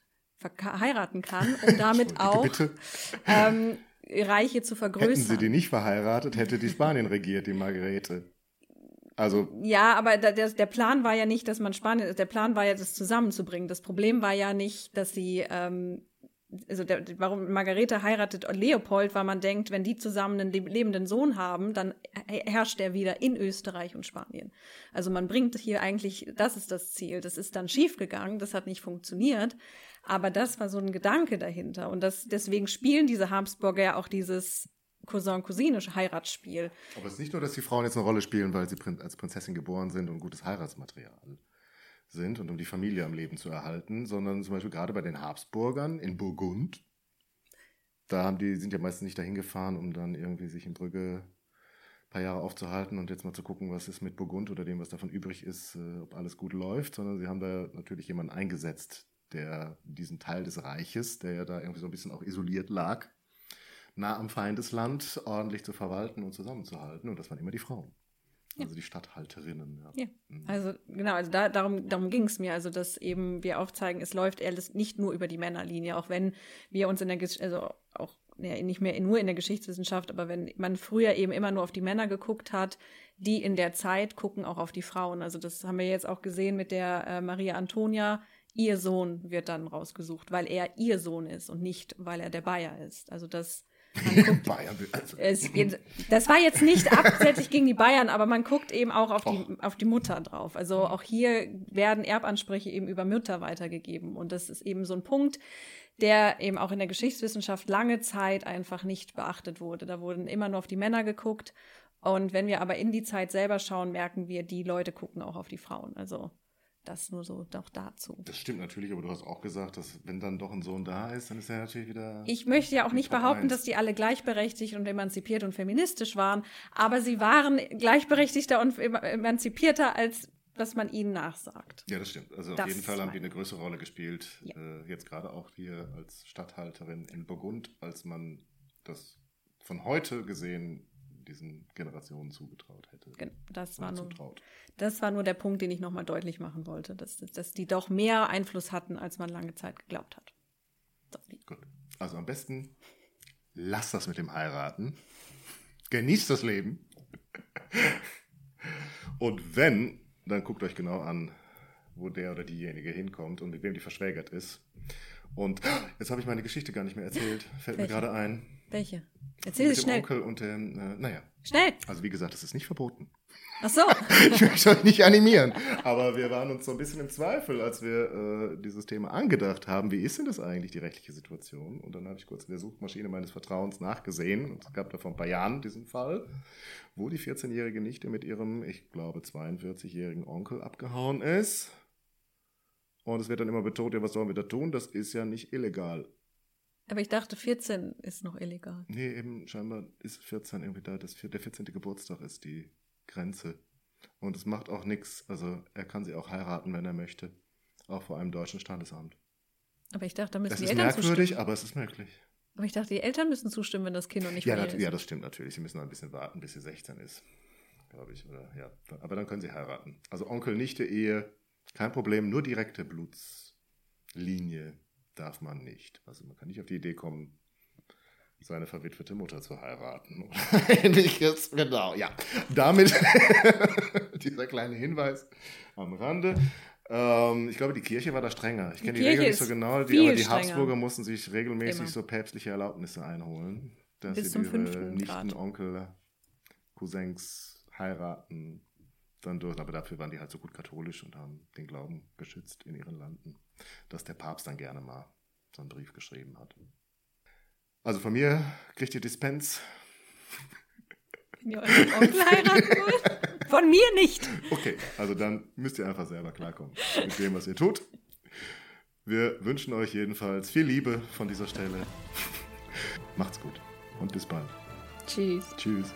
heiraten kann und damit auch ähm, Reiche zu vergrößern. Hätten sie die nicht verheiratet, hätte die Spanien regiert, die Margarete. Also Ja, aber der, der Plan war ja nicht, dass man Spanien, der Plan war ja, das zusammenzubringen. Das Problem war ja nicht, dass sie, ähm, also der, warum Margarete heiratet Leopold, weil man denkt, wenn die zusammen einen leb- lebenden Sohn haben, dann he- herrscht er wieder in Österreich und Spanien. Also man bringt hier eigentlich, das ist das Ziel. Das ist dann schiefgegangen, das hat nicht funktioniert. Aber das war so ein Gedanke dahinter. Und das, deswegen spielen diese Habsburger ja auch dieses Cousin-Cousinische Heiratsspiel. Aber es ist nicht nur, dass die Frauen jetzt eine Rolle spielen, weil sie als Prinzessin geboren sind und gutes Heiratsmaterial sind und um die Familie am Leben zu erhalten, sondern zum Beispiel gerade bei den Habsburgern in Burgund, da haben die, sind ja meistens nicht dahin gefahren, um dann irgendwie sich in Brügge ein paar Jahre aufzuhalten und jetzt mal zu gucken, was ist mit Burgund oder dem, was davon übrig ist, äh, ob alles gut läuft, sondern sie haben da natürlich jemanden eingesetzt, der diesen Teil des Reiches, der ja da irgendwie so ein bisschen auch isoliert lag, nah am Feindesland ordentlich zu verwalten und zusammenzuhalten. Und das waren immer die Frauen. Also die Statthalterinnen. Ja. Ja. Mhm. Also genau, also da, darum, darum ging es mir, also dass eben wir aufzeigen, es läuft alles nicht nur über die Männerlinie, auch wenn wir uns in der, Gesch also auch ja, nicht mehr nur in der Geschichtswissenschaft, aber wenn man früher eben immer nur auf die Männer geguckt hat, die in der Zeit gucken auch auf die Frauen. Also das haben wir jetzt auch gesehen mit der äh, Maria Antonia. Ihr Sohn wird dann rausgesucht, weil er ihr Sohn ist und nicht, weil er der Bayer ist. Also das Bayern, also, es, das war jetzt nicht absichtlich gegen die Bayern, aber man guckt eben auch auf die, auf die Mutter drauf. Also auch hier werden Erbansprüche eben über Mütter weitergegeben. Und das ist eben so ein Punkt, der eben auch in der Geschichtswissenschaft lange Zeit einfach nicht beachtet wurde. Da wurden immer nur auf die Männer geguckt. Und wenn wir aber in die Zeit selber schauen, merken wir, die Leute gucken auch auf die Frauen. Also das nur so doch dazu. das stimmt natürlich, aber du hast auch gesagt, dass wenn dann doch ein Sohn da ist, dann ist er natürlich wieder. Ich möchte ja auch nicht Top behaupten, eins. dass die alle gleichberechtigt und emanzipiert und feministisch waren, aber sie waren gleichberechtigter und ema- emanzipierter, als was man ihnen nachsagt. ja, das stimmt. Also auf Das jeden Fall haben die eine größere Rolle gespielt. Ja. Äh, jetzt gerade auch hier als Statthalterin in Burgund, als man das von heute gesehen diesen Generationen zugetraut hätte. Das war, nur, zutraut. das war nur der Punkt, den ich nochmal deutlich machen wollte, dass, dass die doch mehr Einfluss hatten, als man lange Zeit geglaubt hat. So, Gut. Also am besten lasst das mit dem Heiraten. Genießt das Leben. Und wenn, dann guckt euch genau an, wo der oder diejenige hinkommt und mit wem die verschwägert ist. Und jetzt habe ich meine Geschichte gar nicht mehr erzählt. Fällt mir Welche? gerade ein. Welche? Erzähl dem schnell. Onkel und dem, äh, naja. Schnell! Also wie gesagt, das ist nicht verboten. Ach so. Ich möchte euch nicht animieren. Aber wir waren uns so ein bisschen im Zweifel, als wir äh, dieses Thema angedacht haben. Wie ist denn das eigentlich, die rechtliche Situation? Und dann habe ich kurz in der Suchmaschine meines Vertrauens nachgesehen. Und es gab da vor ein paar Jahren diesen Fall, wo die 14-jährige Nichte mit ihrem, ich glaube, 42-jährigen Onkel abgehauen ist. Und es wird dann immer betont, ja, was sollen wir da tun? Das ist ja nicht illegal. Aber ich dachte, 14 ist noch illegal. Nee, eben scheinbar ist 14 irgendwie da. Das, der 14. Geburtstag ist die Grenze. Und es macht auch nichts. Also er kann sie auch heiraten, wenn er möchte. Auch vor einem deutschen Standesamt. Aber ich dachte, da müssen Das die ist Eltern merkwürdig, zustimmen. aber es ist möglich. Aber ich dachte, die Eltern müssen zustimmen, wenn das Kind noch nicht Ja, ist. ja, das stimmt natürlich. Sie müssen noch ein bisschen warten, bis sie 16 ist. Glaube ich. Oder, ja. Aber dann können sie heiraten. Also Onkel, Nichte, Ehe, kein Problem. Nur direkte Blutslinie darf man nicht. Also man kann nicht auf die Idee kommen, seine verwitwete Mutter zu heiraten. Oder ähnliches. Genau, ja. Damit dieser kleine Hinweis am Rande. Ähm, ich glaube, die Kirche war da strenger. Ich Die kenne die, Kirche Regel nicht so genau, die, aber die strenger. Habsburger mussten sich regelmäßig Immer. so päpstliche Erlaubnisse einholen, dass Bis sie ihre Nichten. Onkel, Cousins heiraten dann durch. Aber dafür waren die halt so gut katholisch und haben den Glauben geschützt in ihren Landen, dass der Papst dann gerne mal so einen Brief geschrieben hat. Also von mir kriegt ihr Dispens. Wenn ihr euren Onkel heiraten wollt? Von mir nicht. Okay, also dann müsst ihr einfach selber klarkommen mit dem, was ihr tut. Wir wünschen euch jedenfalls viel Liebe von dieser Stelle. Macht's gut und bis bald. Tschüss. Tschüss.